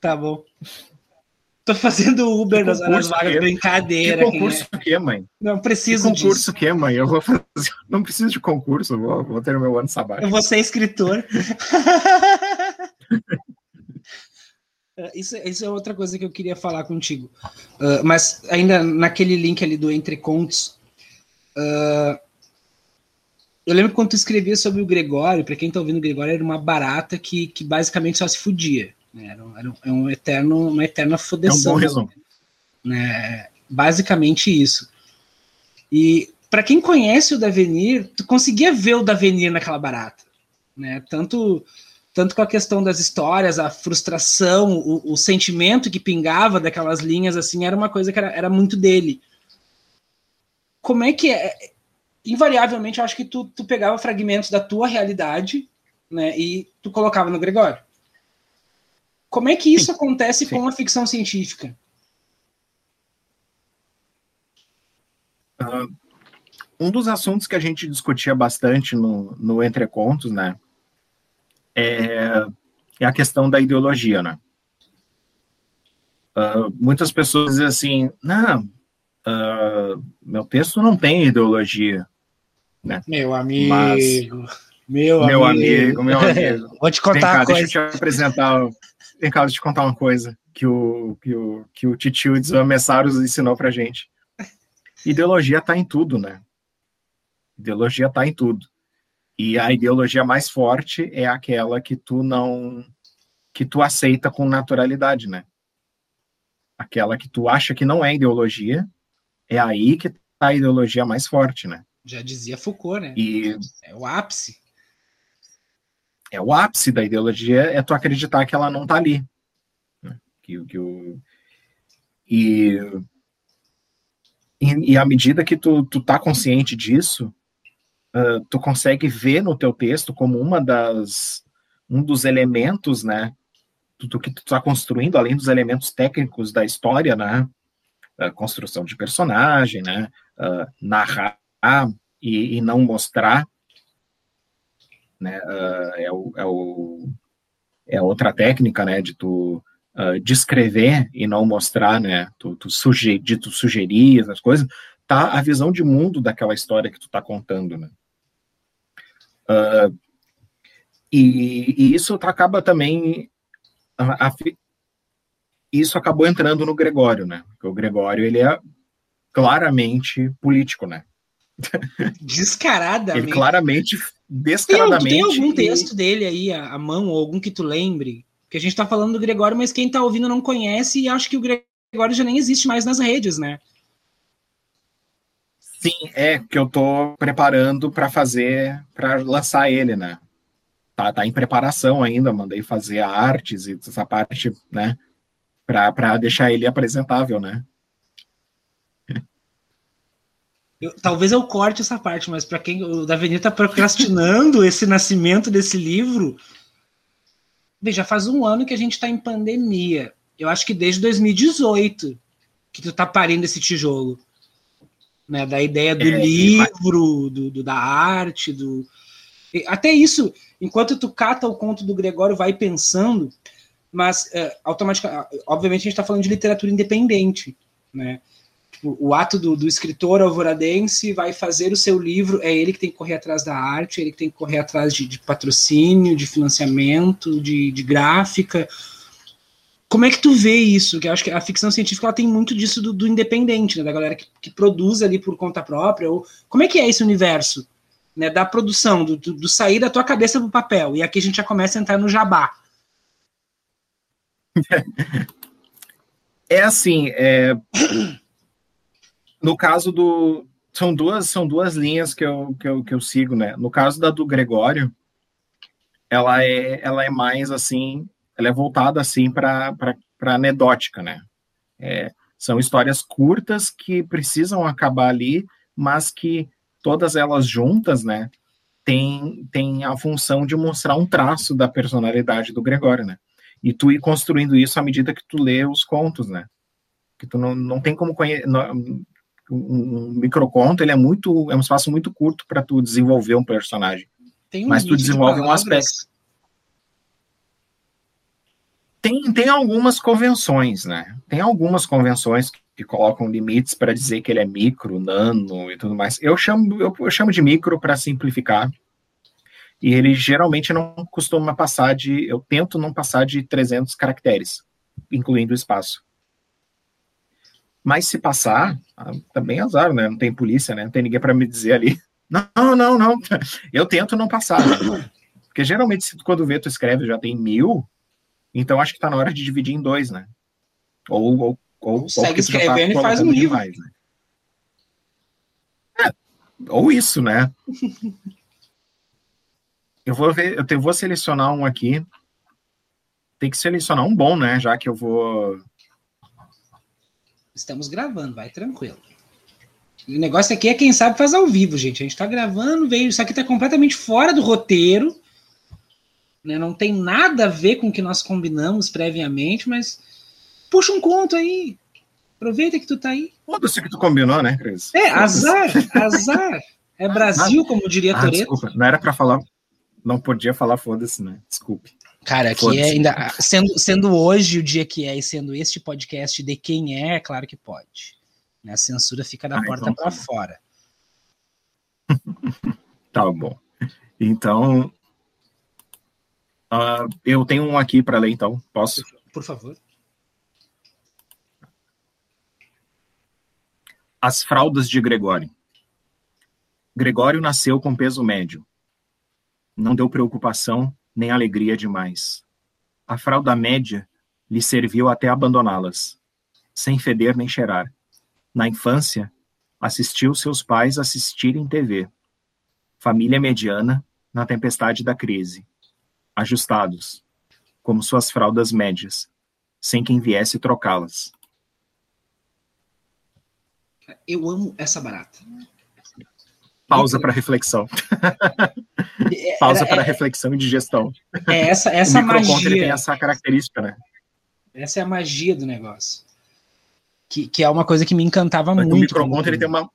Tá bom. Tô fazendo Uber nas horas vagas, brincadeira. Que concurso é. que, mãe? Não preciso que concurso disso. que, mãe? Eu vou fazer... [laughs] Não preciso de concurso, vou, vou ter o meu ano sabático. Eu vou ser escritor. [laughs] isso, isso é outra coisa que eu queria falar contigo. Uh, mas ainda naquele link ali do Entre Contos, uh, eu lembro quando tu escrevia sobre o Gregório, para quem tá ouvindo o Gregório, era uma barata que, que basicamente só se fudia. Né? Era, um, era um eterno, uma eterna fodeção. É um bom resumo. Né? Basicamente isso. E para quem conhece o Davenir, tu conseguia ver o Davenir naquela barata. Né? Tanto, tanto com a questão das histórias, a frustração, o, o sentimento que pingava daquelas linhas, assim, era uma coisa que era, era muito dele. Como é que é? invariavelmente, eu acho que tu, tu pegava fragmentos da tua realidade né, e tu colocava no Gregório. Como é que isso Sim. acontece Sim. com a ficção científica? Uh, um dos assuntos que a gente discutia bastante no, no Entre Contos, né, é, é a questão da ideologia, né? Uh, muitas pessoas dizem assim, não, uh, meu texto não tem ideologia. Né? Meu amigo. Mas, meu, meu amigo. amigo. meu [laughs] amigo. Vou te contar cá, Deixa eu te apresentar. Vem cá, deixa eu te contar uma coisa que o, que o, que o titio Desamessaros ensinou pra gente. Ideologia tá em tudo, né? Ideologia tá em tudo. E a ideologia mais forte é aquela que tu não que tu aceita com naturalidade, né? aquela que tu acha que não é ideologia, é aí que tá a ideologia mais forte, né? Já dizia Foucault, né? E é o ápice. É o ápice da ideologia é tu acreditar que ela não tá ali. Né? Que, que o, e, e, e à medida que tu, tu tá consciente disso, uh, tu consegue ver no teu texto como uma das um dos elementos, né, do, que tu está construindo, além dos elementos técnicos da história, né, a construção de personagem, né, uh, narrar e, e, não mostrar, né, uh, é, o, é, o, é outra técnica, né, de tu uh, descrever e não mostrar, né, tu, tu sugerir, de tu sugerir as coisas, tá a visão de mundo daquela história que tu tá contando, né. Uh, e, e, isso acaba também a, a, isso acabou entrando no Gregório, né? Porque o Gregório ele é claramente político, né? [laughs] Descaradamente. Ele claramente, descaradamente. Tem, tem algum texto dele aí à mão, ou algum que tu lembre? Que a gente tá falando do Gregório, mas quem tá ouvindo não conhece e acho que o Gregório já nem existe mais nas redes, né? Sim, é que eu tô preparando para fazer, para lançar ele, né? Tá, tá em preparação ainda, mandei fazer artes e essa parte, né? Para deixar ele apresentável, né? Eu, talvez eu corte essa parte, mas para quem o Davi tá procrastinando [laughs] esse nascimento desse livro, veja, faz um ano que a gente está em pandemia. Eu acho que desde 2018 que tu tá parindo esse tijolo né? Da ideia do é, livro, do, do, da arte, do. Até isso, enquanto tu cata o conto do Gregório, vai pensando, mas é, automaticamente, obviamente, a gente está falando de literatura independente, né? Tipo, o ato do, do, escritor alvoradense vai fazer o seu livro, é ele que tem que correr atrás da arte, é ele que tem que correr atrás de, de patrocínio, de financiamento, de, de gráfica, como é que tu vê isso? Que eu acho que a ficção científica ela tem muito disso do, do independente, né? Da galera que, que, produz ali por conta própria. Ou, como é que é esse universo? Né, da produção, do, do, do sair da tua cabeça pro papel. E aqui a gente já começa a entrar no jabá. [laughs] É assim, é... no caso do. São duas, são duas linhas que eu, que, eu, que eu sigo, né? No caso da do Gregório, ela é, ela é mais assim, ela é voltada assim para anedótica, né? É, são histórias curtas que precisam acabar ali, mas que todas elas juntas, né, tem, tem a função de mostrar um traço da personalidade do Gregório, né? E tu ir construindo isso à medida que tu lê os contos, né? Que tu não, não tem como conhecer. Um microconto, ele é muito. É um espaço muito curto para tu desenvolver um personagem. Um mas tu desenvolve de um aspecto. Tem, tem algumas convenções, né? Tem algumas convenções que, que colocam limites para dizer que ele é micro, nano e tudo mais. Eu chamo, eu, eu chamo de micro para simplificar. E ele geralmente não costuma passar de. Eu tento não passar de 300 caracteres, incluindo o espaço. Mas se passar, ah, também é azar, né? Não tem polícia, né? Não tem ninguém para me dizer ali. [laughs] Não, não, não. Eu tento não passar. Né? Porque geralmente, quando vê, tu escreve já tem mil, então acho que está na hora de dividir em dois, né? Ou, ou, ou, segue tá escrevendo tá e faz um livro. Demais, né? é, ou isso, né? [laughs] eu vou ver, eu te, vou selecionar um aqui. Tem que selecionar um bom, né? Já que eu vou. Estamos gravando, vai tranquilo. O negócio aqui é quem sabe faz ao vivo, gente. A gente tá gravando, veio. Isso aqui tá completamente fora do roteiro né? Não tem nada a ver com o que nós combinamos previamente, mas puxa um conto aí. Aproveita que tu tá aí. Foda-se que tu combinou, né, Cris? É, azar, azar. É Brasil, ah, como diria ah, Toreto. Desculpa, não era para falar, não podia falar foda-se, né? Desculpe. Cara, aqui é ainda sendo, sendo hoje o dia que é e sendo este podcast de quem é, é claro que pode. Né? A censura fica da ah, porta então... para tá fora. [laughs] tá bom. Então, Uh, eu tenho um aqui para ler, então. Posso? Por favor. As fraldas de Gregório. Gregório nasceu com peso médio. Não deu preocupação nem alegria demais. A fralda média lhe serviu até abandoná-las. sem feder nem cheirar. Na infância, assistiu seus pais assistirem TV. Família mediana na tempestade da crise. Ajustados, como suas fraldas médias, sem quem viesse trocá-las. Eu amo essa barata. Pausa para reflexão. [laughs] Pausa para é, reflexão e digestão. É essa, [laughs] essa o magia. Ele tem essa característica, né? Essa é a magia do negócio. Que, que é uma coisa que me encantava Mas muito. O microconto ele tem uma.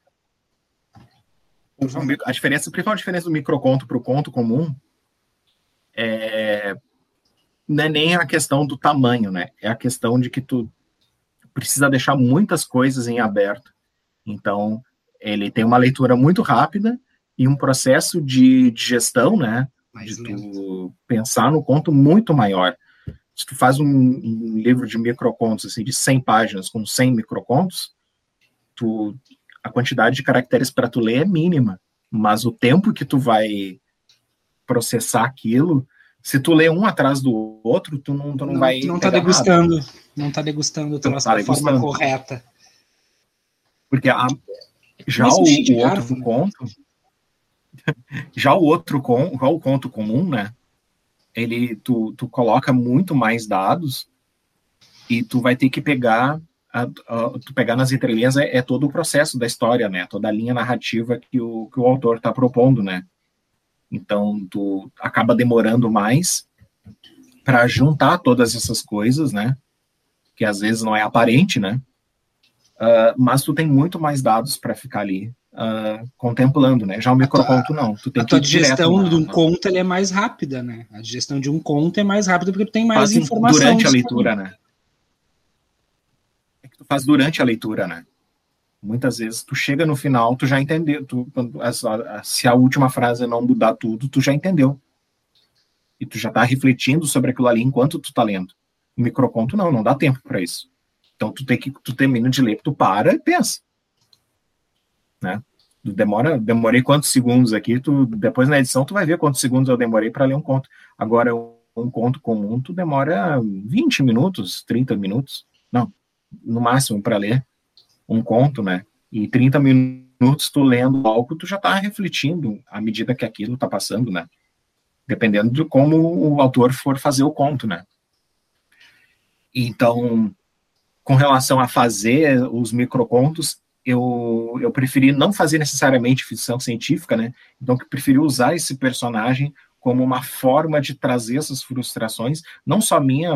A diferença, a principal diferença do microconto para o conto comum é não é nem a questão do tamanho, né? É a questão de que tu precisa deixar muitas coisas em aberto. Então, ele tem uma leitura muito rápida e um processo de, de gestão, né? Mais de tu pensar no conto muito maior. Se tu faz um, um, livro de microcontos, assim, de 100 páginas, com 100 microcontos, tu, a quantidade de caracteres para tu ler é mínima, mas o tempo que tu vai processar aquilo, se tu lê um atrás do outro, tu não, tu não, não vai. Não tá degustando, nada. não tá degustando o troço tá da forma correta. Porque a, já o, o outro né? conto, [laughs] já o outro com, já o conto comum, né? Ele, tu, tu coloca muito mais dados e tu vai ter que pegar, a, a, tu pegar nas entrelinhas é, é, todo o processo da história, né? Toda a linha narrativa que o, que o autor está propondo, né? Então, tu acaba demorando mais para juntar todas essas coisas, né? Que às vezes não é aparente, né? Uh, mas tu tem muito mais dados para ficar ali uh, contemplando, né? Já o microconto não. Tu tem a tua digestão de um conto é mais rápida, né? A digestão de um conto é mais rápida porque tu tem mais faz informação. Durante a leitura, né? É que tu faz durante a leitura, né? Muitas vezes tu chega no final, tu já entendeu. Tu, se a última frase não mudar tudo, tu já entendeu. E tu já tá refletindo sobre aquilo ali enquanto tu tá lendo. O microconto não, não dá tempo para isso. Então tu tem que tu termina de ler, tu para e pensa. Né? Demora, demorei quantos segundos aqui, tu depois na edição tu vai ver quantos segundos eu demorei para ler um conto. Agora um conto comum tu demora 20 minutos, 30 minutos. Não, no máximo para ler um conto, né? E 30 minutos tu lendo algo, tu já tá refletindo à medida que aquilo tá passando, né? Dependendo de como o autor for fazer o conto, né? Então, com relação a fazer os microcontos, eu, eu preferi não fazer necessariamente ficção científica, né? Então, eu preferi usar esse personagem como uma forma de trazer essas frustrações, não só minha,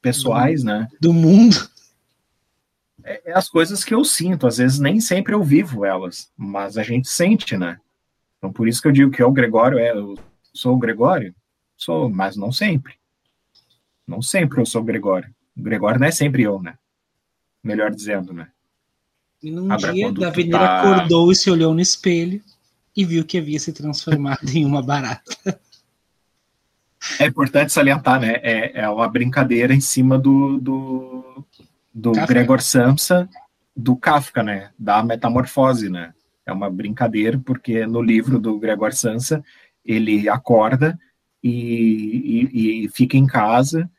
pessoais, do, né? Do mundo. É, é, as coisas que eu sinto, às vezes nem sempre eu vivo elas, mas a gente sente, né? Então, por isso que eu digo que é o Gregório, é, eu sou o Gregório? Sou, mas não sempre. Não sempre eu sou o Gregório. O Gregório não é sempre eu, né? melhor dizendo, né? E num Abra dia, Davenir tá... acordou e se olhou no espelho e viu que havia se transformado em uma barata. É importante salientar, né? É, é uma brincadeira em cima do, do, do Gregor Samsa, do Kafka, né? Da metamorfose, né? É uma brincadeira, porque no livro do Gregor Samsa, ele acorda e, e, e fica em casa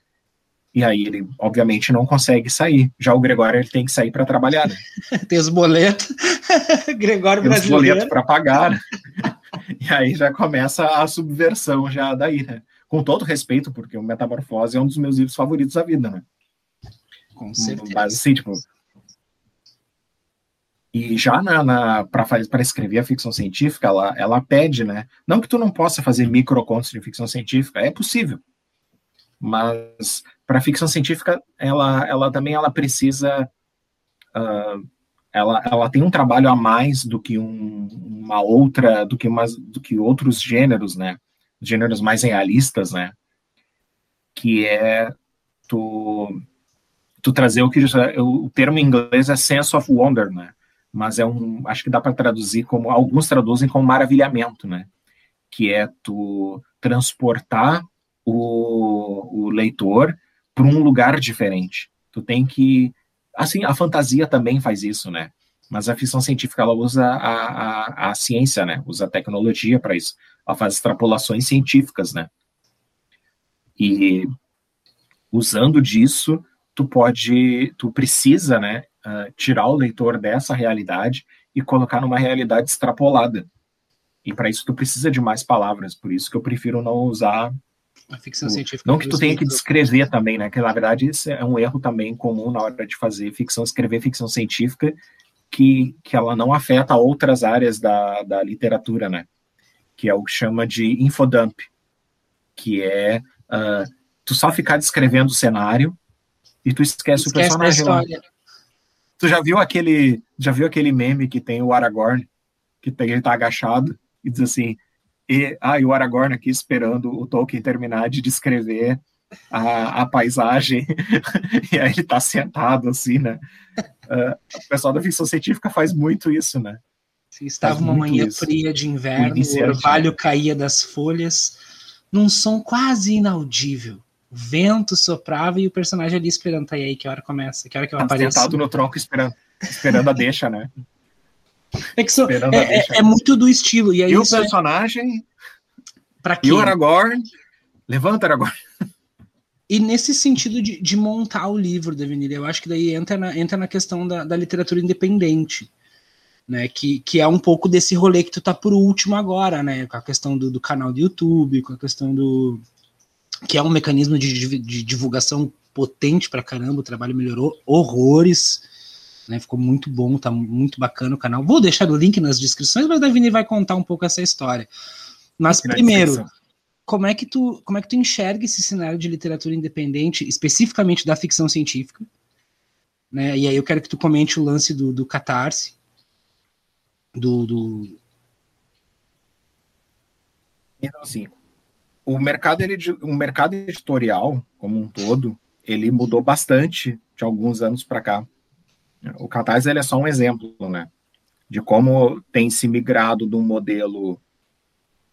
e aí ele, obviamente, não consegue sair. Já o Gregório ele tem que sair para trabalhar. Né? [laughs] tem os boletos. [laughs] Gregório tem brasileiro. os boletos para pagar. Né? [laughs] e aí já começa a subversão já daí, né? Com todo respeito, porque o Metamorfose é um dos meus livros favoritos da vida, né? Com certeza. Mas assim, tipo... E já na, na para escrever a ficção científica, ela, ela pede, né? Não que tu não possa fazer microcontos de ficção científica, é possível. Mas para ficção científica, ela, ela também ela precisa, uh, ela, ela tem um trabalho a mais do que um, uma outra, do que umas, do que outros gêneros, né? Gêneros mais realistas, né? Que é tu, tu trazer o que o termo em inglês é sense of wonder, né? Mas é um, acho que dá para traduzir como alguns traduzem como maravilhamento, né? Que é tu transportar o, o leitor para um lugar diferente. Tu tem que. Assim, a fantasia também faz isso, né? Mas a ficção científica ela usa a, a, a ciência, né? Usa a tecnologia para isso. Ela faz extrapolações científicas, né? E usando disso, tu pode, tu precisa, né, uh, tirar o leitor dessa realidade e colocar numa realidade extrapolada. E para isso tu precisa de mais palavras, por isso que eu prefiro não usar a ficção o, científica. Não que tu tenha que descrever também, né? Que na verdade isso é um erro também comum na hora de fazer ficção, escrever ficção científica, que, que ela não afeta outras áreas da, da literatura, né? Que é o que chama de infodump, que é uh, tu só ficar descrevendo o cenário e tu esquece, esquece o personagem lá. Tu já viu aquele, já viu aquele meme que tem o Aragorn, que ele tá agachado e diz assim, e, ah, e o Aragorn aqui esperando o Tolkien terminar de descrever a, a paisagem, [laughs] e aí ele tá sentado assim, né? Uh, o pessoal da ficção científica faz muito isso, né? estava faz uma manhã isso. fria de inverno, o orvalho caía das folhas, num som quase inaudível. O vento soprava e o personagem ali esperando, tá aí, que hora começa? Que hora que eu tá apareço? Sentado no tronco esperando, esperando a deixa, né? É, que so, é, é, é, muito do estilo. E, aí e o é personagem. Pra quê? E o Aragorn. Levanta, Aragorn. E nesse sentido de, de montar o livro, Devenir, eu acho que daí entra na, entra na questão da, da literatura independente. Né, que, que é um pouco desse rolê que tu tá por último agora, né? Com a questão do, do canal do YouTube, com a questão do. Que é um mecanismo de, de, divulgação potente pra caramba, o trabalho melhorou horrores. Né, ficou muito bom, tá muito bacana o canal. Vou deixar o link nas descrições, mas a Davini vai contar um pouco essa história. Mas primeiro, como é que tu como é que tu enxerga esse cenário de literatura independente, especificamente da ficção científica? Né? E aí eu quero que tu comente o lance do, do catarse, do, do... Então, assim, o mercado, ele, o mercado editorial, como um todo, ele mudou bastante de alguns anos para cá. O Catarse é só um exemplo, né? De como tem se migrado de um modelo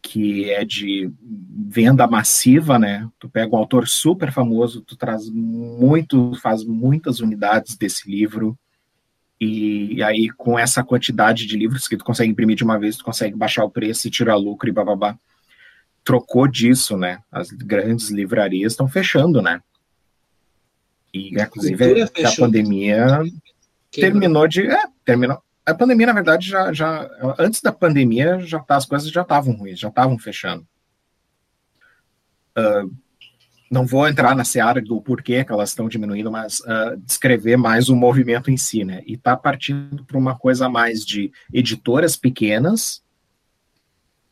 que é de venda massiva, né? Tu pega um autor super famoso, tu traz muito, faz muitas unidades desse livro, e, e, aí com essa quantidade de livros que tu consegue imprimir de uma vez, tu consegue baixar o preço e tirar lucro e bababá. Trocou disso, né? As grandes livrarias estão fechando, né? E inclusive a pandemia terminou de. É, terminou. A pandemia, na verdade, já, já antes da pandemia, já tá, as coisas já estavam ruins, já estavam fechando. Uh, não vou entrar na seara do porquê que elas estão diminuindo, mas uh, descrever mais o movimento em si, né? E tá partindo para uma coisa mais de editoras pequenas,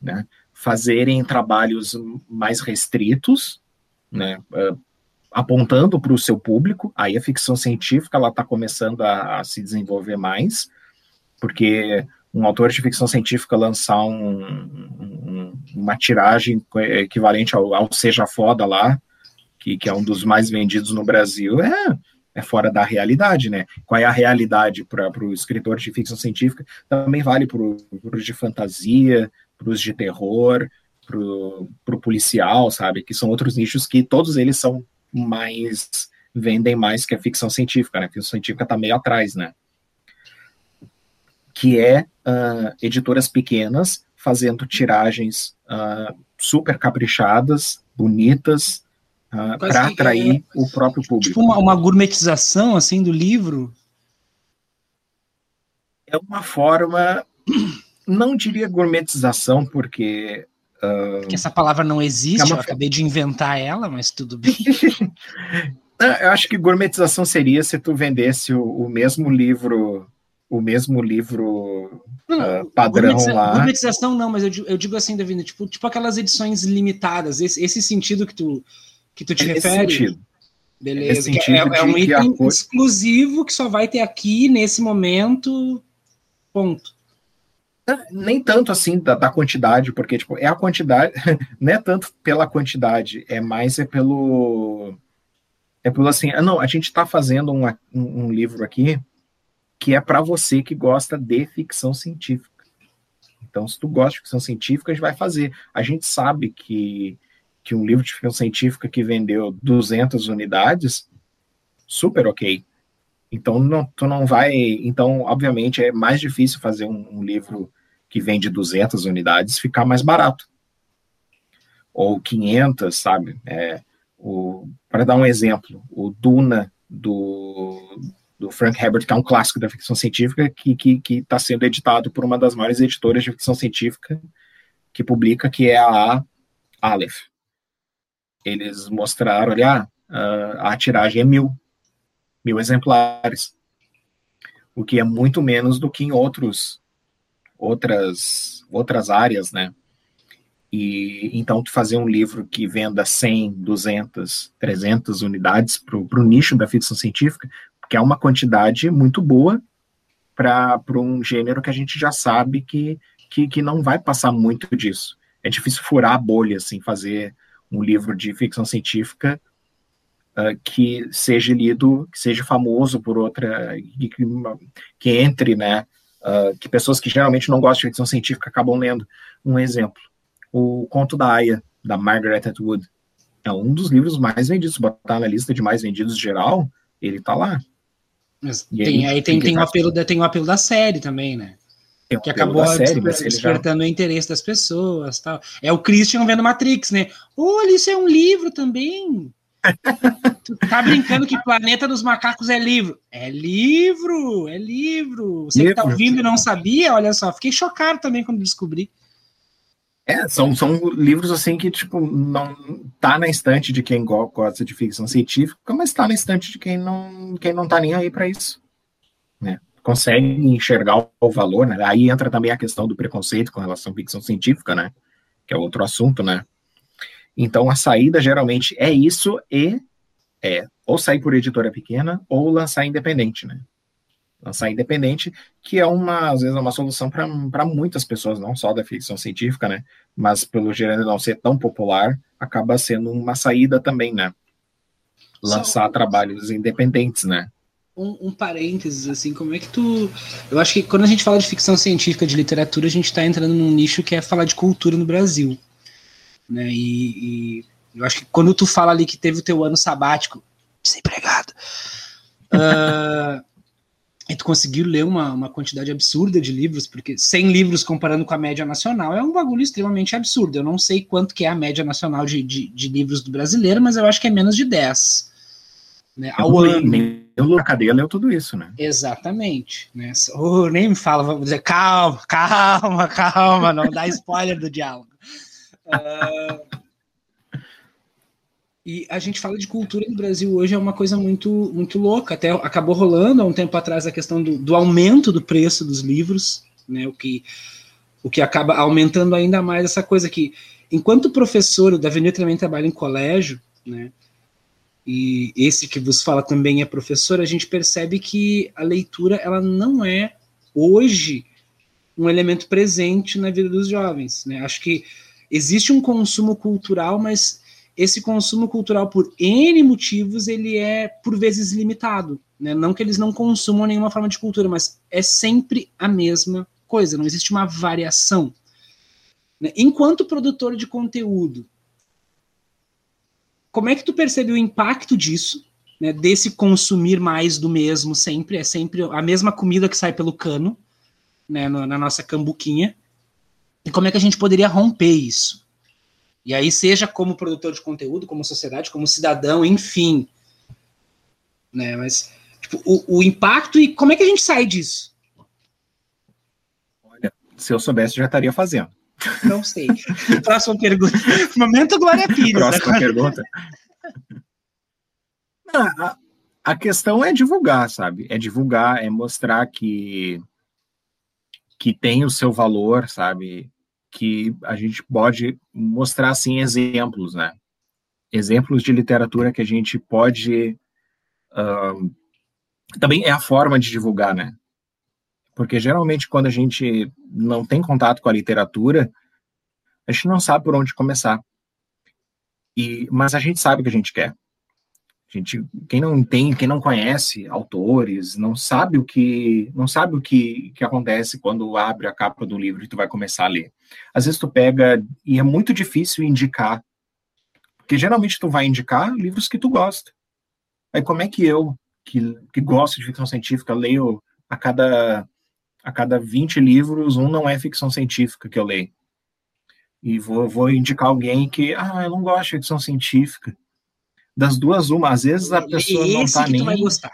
né? Fazerem trabalhos mais restritos, né? Uh, apontando para o seu público, aí a ficção científica ela está começando a, a, se desenvolver mais, porque um autor de ficção científica lançar um, um, uma tiragem equivalente ao, ao, Seja Foda lá, que, que é um dos mais vendidos no Brasil, é, é fora da realidade, né? Qual é a realidade para o escritor de ficção científica? Também vale para os de fantasia, para os de terror, para o policial, sabe? Que são outros nichos que todos eles são mais vendem mais que a ficção científica, né? A ficção científica está meio atrás, né? Que é uh, editoras pequenas fazendo tiragens uh, super caprichadas, bonitas, uh, para atrair é, o próprio público. Tipo uma, uma gourmetização assim do livro. É uma forma, não diria gourmetização, porque Uh, que essa palavra não existe, é uma... eu acabei de inventar ela, mas tudo bem. [laughs] eu acho que gourmetização seria se tu vendesse o, o mesmo livro, o mesmo livro não, uh, padrão gourmetiza lá. Gourmetização não, mas eu digo, eu digo assim, David, tipo, tipo aquelas edições limitadas, esse, esse sentido que tu, que tu te é refere. Sentido. Beleza, sentido é, é, um item exclusivo que só vai ter aqui nesse momento. Ponto. Nem tanto assim da, da, quantidade, porque tipo, é a quantidade, [laughs] não é tanto pela quantidade, é mais é pelo. É pelo assim, ah, não, a gente está fazendo um, um, livro aqui que é para você que gosta de ficção científica. Então, se tu gosta de ficção científica, a gente vai fazer. A gente sabe que, que um livro de ficção científica que vendeu 200 unidades, super ok. Então, não, tu não vai. Então, obviamente, é mais difícil fazer um, um livro que vende 200 unidades ficar mais barato. Ou 500, sabe? É, Para dar um exemplo, o Duna do, do Frank Herbert, que é um clássico da ficção científica, que está tá sendo editado por uma das maiores editoras de ficção científica que publica, que é a Aleph. Eles mostraram, olha, a, a tiragem é mil, mil exemplares, o que é muito menos do que em outros, outras, outras áreas, né? E então tu fazer um livro que venda 100, 200, 300 unidades para o nicho da ficção científica, que é uma quantidade muito boa para um gênero que a gente já sabe que, que, que não vai passar muito disso. É difícil furar a bolha, assim, fazer um livro de ficção científica uh, que seja lido, que seja famoso por outra, que, que entre, né, uh, que pessoas que geralmente não gostam de ficção científica acabam lendo. Um exemplo, o Conto da Aya, da Margaret Atwood. É um dos livros mais vendidos, botar na lista de mais vendidos geral, ele tá lá. Tem, aí tem, tem, o apelo da, tem o apelo da série também, né? que acabou série, despertando já... o interesse das pessoas. Tal. É o Christian vendo Matrix, né? Olha, isso é um livro também. Tu tá brincando que Planeta dos Macacos é livro? É livro, é livro. Você livro. que tá ouvindo e não sabia, olha só, fiquei chocado também quando descobri. É, são, são livros assim que, tipo, não tá na estante de quem gosta de ficção científica, mas tá na estante de quem não, quem não tá nem aí para isso. Né? Consegue enxergar o valor, né? Aí entra também a questão do preconceito com relação à ficção científica, né? Que é outro assunto, né? Então a saída geralmente é isso e é ou sair por editora pequena ou lançar independente, né? lançar independente, que é uma, às vezes, é uma solução para muitas pessoas, não só da ficção científica, né? Mas pelo gênero não ser tão popular, acaba sendo uma saída também, né? Lançar só... trabalhos independentes, né? Um, um, parênteses, assim, como é que tu. Eu acho que quando a gente fala de ficção científica, de literatura, a gente está entrando num nicho que é falar de cultura no Brasil. Né? E, e eu acho que quando tu fala ali que teve o teu ano sabático, desempregado. uh, [laughs] e tu conseguiu ler uma, uma quantidade absurda de livros, porque 100 livros comparando com a média nacional é um bagulho extremamente absurdo. Eu não sei quanto que é a média nacional de, de, de livros do brasileiro, mas eu acho que é menos de 10. Né, ao ano. Nem na cadeia leu tudo isso, né? Exatamente. Né? Oh, nem me fala, vou dizer, calma, calma, calma, não dá spoiler do diálogo. E a gente fala de cultura no Brasil hoje é uma coisa muito, muito louca. Até acabou rolando há um tempo atrás a questão do, do aumento do preço dos livros, né? O que, o que acaba aumentando ainda mais essa coisa que, enquanto professor, o Davi também trabalha em colégio, né? E esse que vos fala também é professor, a gente percebe que a leitura ela não é hoje um elemento presente na vida dos jovens, né? Acho que existe um consumo cultural, mas esse consumo cultural, por N motivos, ele é, por vezes, limitado. Né? Não que eles não consumam nenhuma forma de cultura, mas é sempre a mesma coisa, não existe uma variação. Né? Enquanto produtor de conteúdo, como é que tu percebe o impacto disso, né, desse consumir mais do mesmo sempre, é sempre a mesma comida que sai pelo cano, né, na nossa cambuquinha, e como é que a gente poderia romper isso? E aí, seja como produtor de conteúdo, como sociedade, como cidadão, enfim. Né? Mas tipo, o, o impacto e como é que a gente sai disso? Olha, se eu soubesse, já estaria fazendo. Não sei. [laughs] Próxima pergunta. Momento Glória Pires. Próxima agora. pergunta. a, a questão é divulgar, sabe? É divulgar, é mostrar que que tem o seu valor, sabe? Que a gente pode mostrar assim exemplos, né? Exemplos de literatura que a gente pode uh, também é a forma de divulgar, né? Porque geralmente quando a gente não tem contato com a literatura, a gente não sabe por onde começar. E mas a gente sabe o que a gente quer. Gente, quem não tem, quem não conhece autores, não sabe o que, não sabe o que, que acontece quando abre a capa do livro e tu vai começar a ler. Às vezes tu pega e é muito difícil indicar, porque geralmente tu vai indicar livros que tu gosta. Aí como é que eu, que, que gosto de ficção científica, leio a cada a cada 20 livros, um não é ficção científica que eu leio. E vou, vou indicar alguém que, ah, eu não gosto de ficção científica Das duas, uma. Às vezes a pessoa Lê não esse tá que nem. tu vai gostar.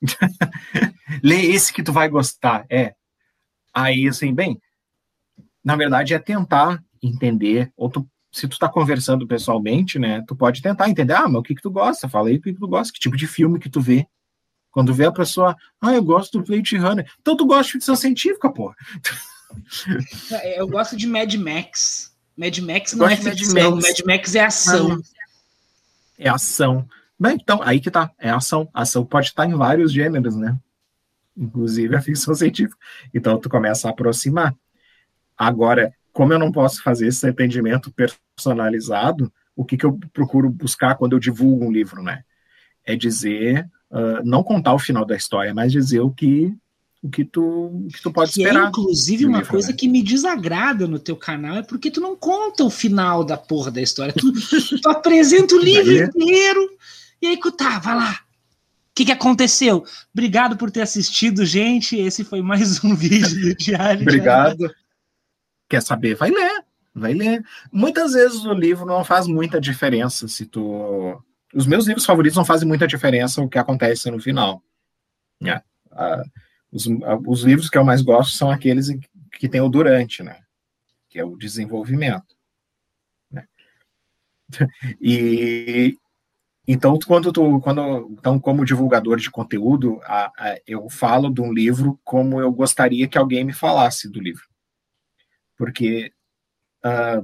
[laughs] Lê esse que tu vai gostar. É. Aí, assim, bem, na verdade é tentar entender, ou tu, se tu tá conversando pessoalmente, né, tu pode tentar entender, ah, mas o que que tu gosta? Fala aí o que que tu gosta, que tipo de filme que tu vê. Quando vê a pessoa, ah, eu gosto do Blade Runner. Então tu gosta de ficção científica, pô. Eu gosto de Mad Max. Mad Max não é de Mad ficção, Max. Mad Max é ação. É ação. Bem, então, aí que tá, é ação. Ação pode estar em vários gêneros, né? Inclusive a ficção [laughs] científica. Então tu começa a aproximar. Agora, como eu não posso fazer esse atendimento personalizado, o que, que eu procuro buscar quando eu divulgo um livro, né? É dizer, ah, não contar o final da história, mas dizer o que o que tu, o que tu pode Que é, esperar. inclusive, do uma livro, coisa né? que me desagrada no teu canal é porque tu não conta o final da porra da história. Tu, tu apresenta o [laughs] livro inteiro e aí, tá, vai lá. O que, que aconteceu? Obrigado por ter assistido, gente. Esse foi mais um [laughs] vídeo do Diário. Obrigado. Quer saber? Vai ler. Vai ler. Muitas vezes o livro não faz muita diferença se tu. Os meus livros favoritos não fazem muita diferença o que acontece no final. É. Ah, os, os livros que eu mais gosto são aqueles que tem o durante, né? Que é o desenvolvimento. né? [laughs] E então, quando tu, quando, então, como divulgador de conteúdo, a- a- eu falo de um livro como eu gostaria que alguém me falasse do livro, porque ah,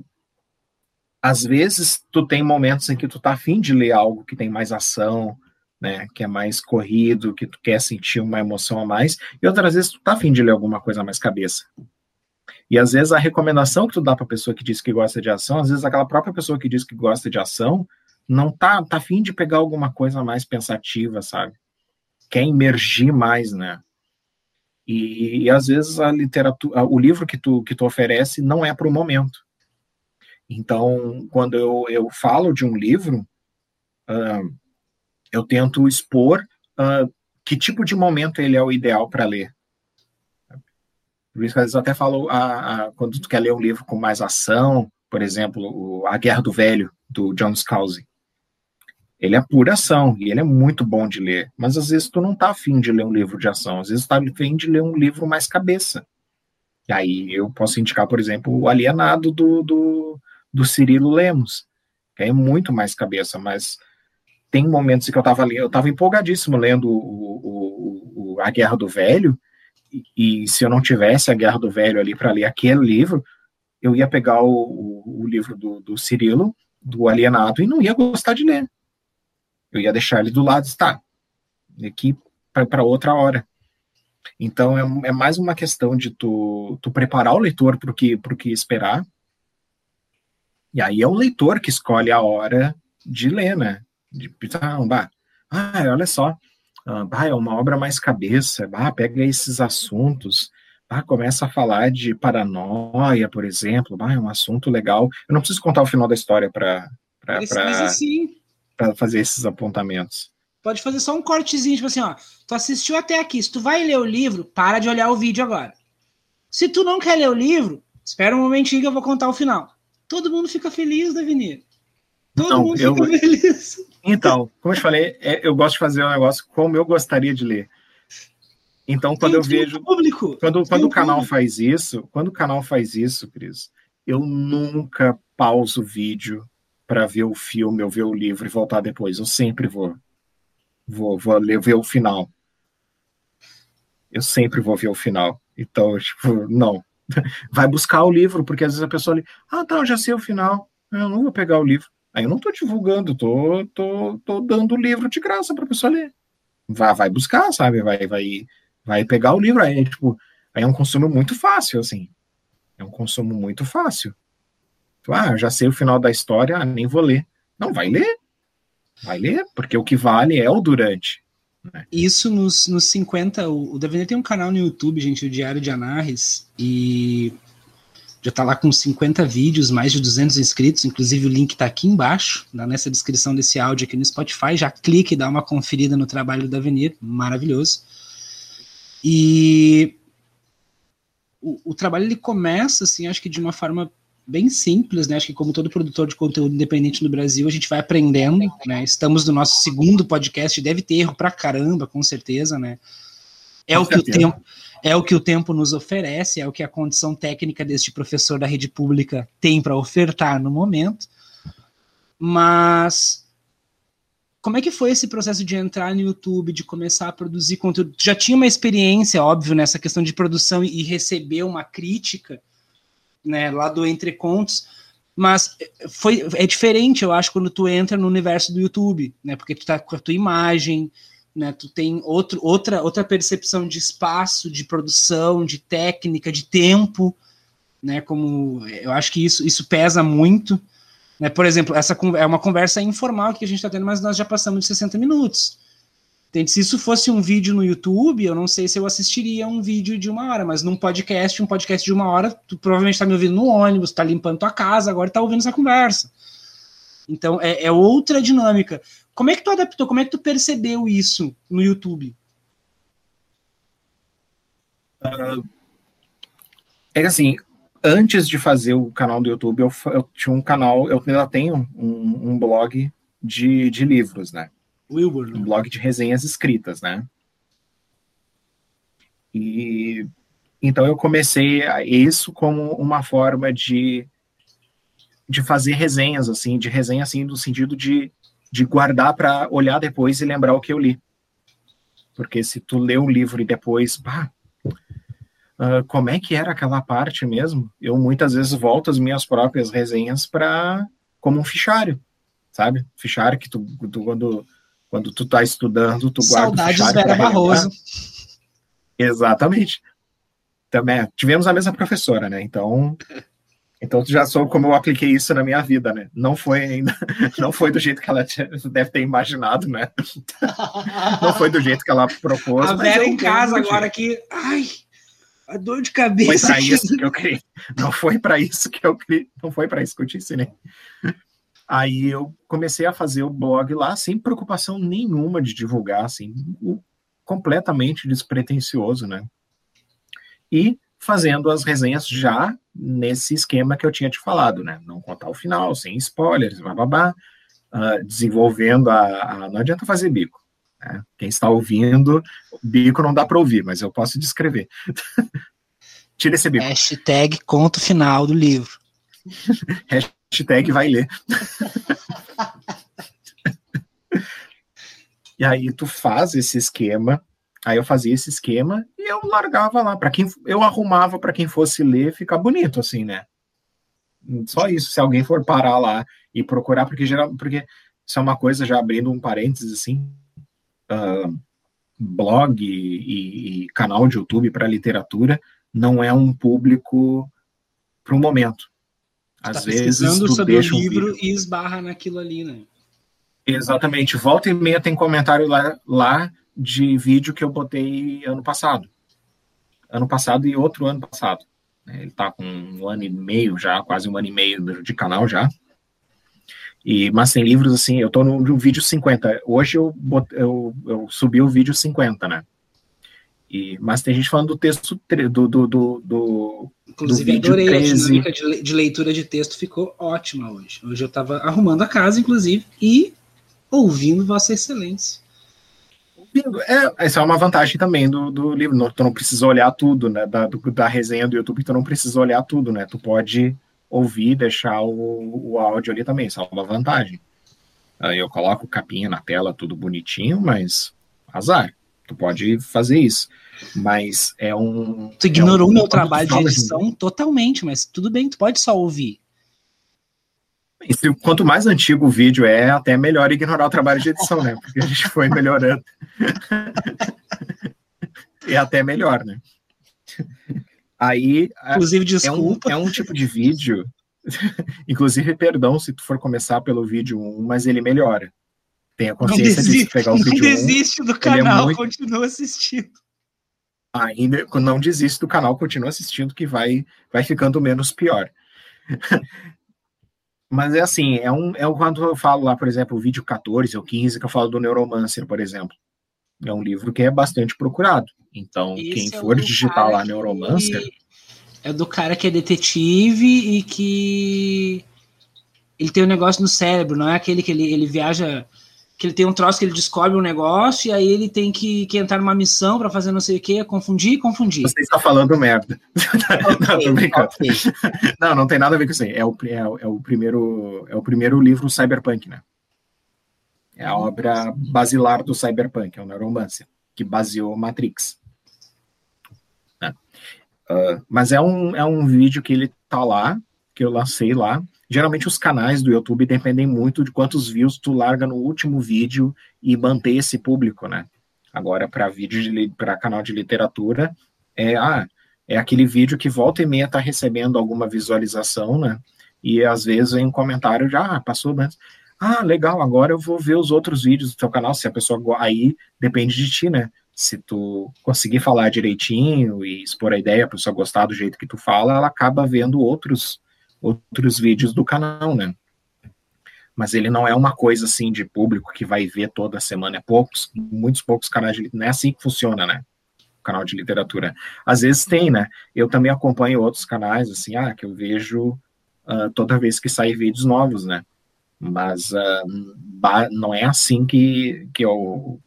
às vezes tu tem momentos em que tu tá afim de ler algo que tem mais ação, né, que é mais corrido, que tu quer sentir uma emoção a mais, e outras vezes tu tá afim de ler alguma coisa mais cabeça. E às vezes a recomendação que tu dá para pessoa que diz que gosta de ação, às vezes aquela própria pessoa que diz que gosta de ação não tá tá afim de pegar alguma coisa mais pensativa, sabe? Quer emergir mais, né? E, e às vezes a literatura, o livro que tu que tu oferece não é para o momento. Então, quando eu, eu falo de um livro, ah, eu tento expor ah, que tipo de momento ele é o ideal para ler. Por isso às vezes eu até falo, ah, ah, quando tu quer ler um livro com mais ação, por exemplo, o A Guerra do Velho, do John Scalzi. Ele é pura ação e ele é muito bom de ler, mas às vezes tu não tá afim de ler um livro de ação, às vezes tu tá afim de ler um livro mais cabeça. E aí eu posso indicar, por exemplo, o Alienado do, do, do Cirilo Lemos, que é muito mais cabeça, mas tem momentos em que eu tava lendo, eu empolgadíssimo lendo o, o, o, A Guerra do Velho, e, e se eu não tivesse A Guerra do Velho ali para ler aquele livro, eu ia pegar o, o, o livro do, do Cirilo, do Alienado, e não ia gostar de ler. Eu ia deixar ele do lado, está, aqui para outra hora. Então é, é, mais uma questão de tu, tu preparar o leitor para o que, que esperar. E aí é o leitor que escolhe a hora de ler, né? De ah, ah olha só, ah, é uma obra mais cabeça, bah, pega esses assuntos, bah, começa a falar de paranoia, por exemplo, bah, é um assunto legal. Eu não preciso contar o final da história para para fazer esses apontamentos. Pode fazer só um cortezinho, tipo assim, ó. Tu assistiu até aqui. Se tu vai ler o livro, para de olhar o vídeo agora. Se tu não quer ler o livro, espera um momentinho que eu vou contar o final. Todo mundo fica feliz, Davinir. Todo não, mundo eu... fica feliz. Então, como eu te falei, é, eu gosto de fazer um negócio como eu gostaria de ler. Então, quando Tem eu vejo. Público. Quando, quando o canal público. faz isso, quando o canal faz isso, Cris, eu nunca pauso o vídeo para ver o filme ou ver o livro e voltar depois. Eu sempre vou vou, vou ler, ver o final. Eu sempre vou ver o final. Então, tipo, não. [laughs] Vai buscar o livro, porque às vezes a pessoa ali, ah, tá, eu já sei o final. Eu não vou pegar o livro. Aí eu não tô divulgando, tô, tô, tô dando o livro de graça pra pessoa ler. Vai, vai buscar, sabe? Vai, vai, vai pegar o livro. Aí, tipo, aí é um consumo muito fácil, assim. É um consumo muito fácil. Ah, eu já sei o final da história, nem vou ler. Não, vai ler. Vai ler, porque o que vale é o durante. Né? Isso nos, nos 50. O, o Davi tem um canal no YouTube, gente, o Diário de Anarres, e já tá lá com 50 vídeos, mais de 200 inscritos. Inclusive, o link tá aqui embaixo, tá nessa descrição desse áudio aqui no Spotify. Já clique e dá uma conferida no trabalho do Davenir, maravilhoso. E o, o trabalho ele começa, assim, acho que de uma forma bem simples, né? Acho que como todo produtor de conteúdo independente no Brasil, a gente vai aprendendo, né? Estamos no nosso segundo podcast, deve ter erro pra caramba, com certeza, né? É com o que certeza. o tempo é o que o tempo nos oferece, é o que a condição técnica deste professor da rede pública tem para ofertar no momento. Mas como é que foi esse processo de entrar no YouTube, de começar a produzir conteúdo? Já tinha uma experiência, óbvio, nessa questão de produção e receber uma crítica, né, lá do Entre Contos, mas foi é diferente, eu acho, quando tu entra no universo do YouTube, né? Porque tu tá com a tua imagem, né? Tu tem outro, outra outra percepção de espaço, de produção, de técnica, de tempo, né? Como eu acho que isso isso pesa muito. Né? Por exemplo, essa é uma conversa informal que a gente está tendo, mas nós já passamos de 60 minutos. Se isso fosse um vídeo no YouTube, eu não sei se eu assistiria um vídeo de uma hora, mas num podcast, um podcast de uma hora, tu provavelmente está me ouvindo no ônibus, está limpando tua casa, agora está ouvindo essa conversa. Então é, é, outra dinâmica. Como é que tu adaptou? Como é que tu percebeu isso no YouTube? Uh, é assim, antes de fazer o canal do YouTube, eu, eu tinha um canal, eu ainda tenho um, um blog de, de livros, né? Wilbur, né? Um blog de resenhas escritas, né? E então eu comecei isso como uma forma de de fazer resenhas assim, de resenha assim no sentido de, de guardar para olhar depois e lembrar o que eu li. Porque se tu lê um livro e depois, bah, uh, como é que era aquela parte mesmo? Eu muitas vezes volto as minhas próprias resenhas para como um fichário, sabe? Fichário que tu, tu quando quando tu tá estudando, tu guarda Saudades o fichário Vera Barroso. Exatamente. Também tivemos a mesma professora, né? Então, então tu já soube como eu apliquei isso na minha vida, né? Não foi ainda, [laughs] não foi do jeito que ela deve ter imaginado, né? [laughs] Não foi do jeito que ela propôs. A Vera em casa agora aqui, ai, a dor de cabeça. Foi para isso que eu criei. Não foi para isso que eu criei. Não foi para isso que eu te ensinei. Aí eu comecei a fazer o blog lá sem preocupação nenhuma de divulgar, assim, completamente despretensioso, né? E fazendo as resenhas já nesse esquema que eu tinha te falado, né? Não contar o final, sem spoilers, bababá, uh, desenvolvendo a, a, Não adianta fazer bico. Né? Quem está ouvindo, bico não dá para ouvir, mas eu posso descrever. [laughs] Tira esse bico. Hashtag conto final do livro. [laughs] Hashtag vai ler. [laughs] e aí tu faz esse esquema, aí eu fazia esse esquema e eu largava lá para quem eu arrumava para quem fosse ler ficar bonito assim, né? Só isso, se alguém for parar lá e procurar, porque geral, porque isso é uma coisa já abrindo um parênteses assim, uh, blog e, e, canal de YouTube para literatura não é um público para o momento. Às tá vezes tu sobre deixa o livro um e esbarra naquilo ali, né? Exatamente. Volta e meia tem comentário lá, lá de vídeo que eu botei ano passado. Ano passado e outro ano passado. Ele tá com um ano e meio já, quase um ano e meio de canal já. E, mas tem livros assim, eu tô no, no vídeo 50. Hoje eu, eu, eu subi o vídeo 50, né? E, mas tem gente falando do texto do, do, do, do Inclusive, do adorei 13. a dinâmica de, de, leitura de texto, ficou ótima hoje. Hoje eu estava arrumando a casa, inclusive, e ouvindo Vossa Excelência. É, essa é uma vantagem também do, do livro. Não, tu não precisa olhar tudo, né? Da, do, da resenha do YouTube, tu não precisa olhar tudo, né? Tu pode ouvir, deixar o, o áudio ali também, isso é uma vantagem. Aí eu coloco capinha na tela, tudo bonitinho, mas azar. Tu pode fazer isso. Mas é um. Tu ignorou o é um, meu trabalho de edição totalmente, mas tudo bem, tu pode só ouvir. E quanto mais antigo o vídeo é, até melhor ignorar o trabalho de edição, né? Porque a gente foi melhorando. é até melhor, né? Aí. Inclusive, desculpa. É um, é um tipo de vídeo. Inclusive, perdão se tu for começar pelo vídeo 1, mas ele melhora. Tenha consciência desiste, de pegar o vídeo. Não desiste 1, do é canal, é muito... continua assistindo. Ainda não desiste do canal, continua assistindo, que vai, vai ficando menos pior. Mas é assim, é um, é um quando eu falo lá, por exemplo, o vídeo 14 ou 15, que eu falo do Neuromancer, por exemplo. É um livro que é bastante procurado. Então, Esse quem é for digitar lá Neuromancer. é do cara que é detetive e que ele tem um negócio no cérebro, não é aquele que ele, ele viaja, que ele tem um troço que ele descobre um negócio e aí ele tem que, que entrar numa missão para fazer não sei o que, confundir e confundir. Você está falando merda. Okay, [laughs] não. Okay. Não, não tem nada a ver com isso aí. É o, é, é, o primeiro, é o primeiro livro cyberpunk, né? É a obra basilar do cyberpunk, é o Neuromancer, que baseou Matrix. Uh, mas é um, é um vídeo que ele tá lá, que eu lancei lá. Geralmente os canais do YouTube dependem muito de quantos views tu larga no último vídeo e manter esse público, né? Agora, para vídeo para canal de literatura, é, ah, é aquele vídeo que volta e meia tá recebendo alguma visualização, né? E às vezes vem um comentário já, ah, passou antes. Ah, legal, agora eu vou ver os outros vídeos do teu canal, se a pessoa aí depende de ti, né? se tu conseguir falar direitinho e expor a ideia, a pessoa gostar do jeito que tu fala, ela acaba vendo outros outros vídeos do canal, né? Mas ele não é uma coisa assim de público que vai ver toda semana, é poucos, muitos poucos canais de não é assim que funciona, né? O canal de literatura. Às vezes tem, né? Eu também acompanho outros canais assim, ah, que eu vejo uh, toda vez que saem vídeos novos, né? Mas uh, não é assim que, que eu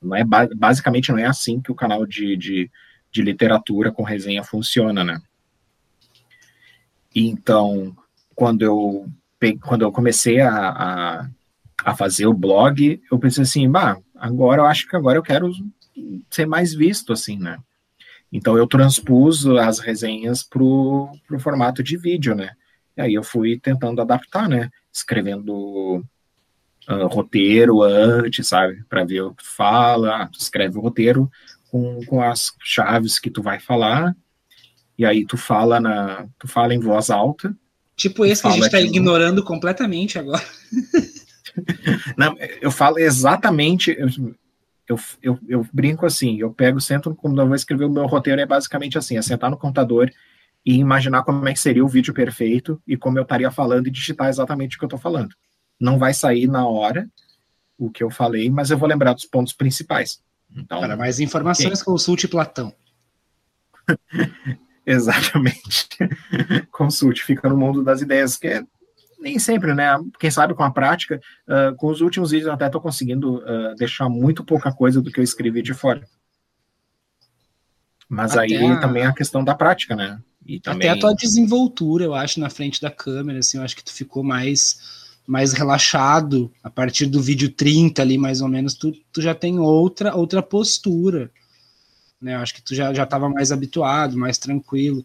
não é, basicamente não é assim que o canal de, de, de literatura com resenha funciona, né? Então, quando eu, quando eu comecei a, a, a, fazer o blog, eu pensei assim, bah, agora eu acho que agora eu quero ser mais visto, assim, né? Então eu transpus as resenhas para o formato de vídeo, né? E aí eu fui tentando adaptar, né? Escrevendo uh, roteiro antes, sabe? Para ver o que tu fala, ah, tu escreve o roteiro com, com as chaves que tu vai falar, e aí tu fala na. Tu fala em voz alta. Tipo esse que a gente está ignorando completamente agora. [laughs] Não, eu falo exatamente. Eu, eu, eu, brinco assim, eu pego, sento, quando eu vou escrever o meu roteiro, é basicamente assim, é sentar no computador e imaginar como é que seria o vídeo perfeito e como eu estaria falando e digitar exatamente o que eu estou falando não vai sair na hora o que eu falei, mas eu vou lembrar dos pontos principais. Então, Para mais informações, okay. consulte Platão. [laughs] Exatamente. [laughs] consulte, fica no mundo das ideias, que é nem sempre, né? Quem sabe com a prática, uh, com os últimos vídeos eu até estou conseguindo uh, deixar muito pouca coisa do que eu escrevi de fora. Mas até aí a... também é a questão da prática, né? E também... Até a tua desenvoltura, eu acho, na frente da câmera, assim, eu acho que tu ficou mais mais relaxado, a partir do vídeo 30 ali, mais ou menos, tu, tu já tem outra outra postura. Né? Acho que tu já já estava mais habituado, mais tranquilo.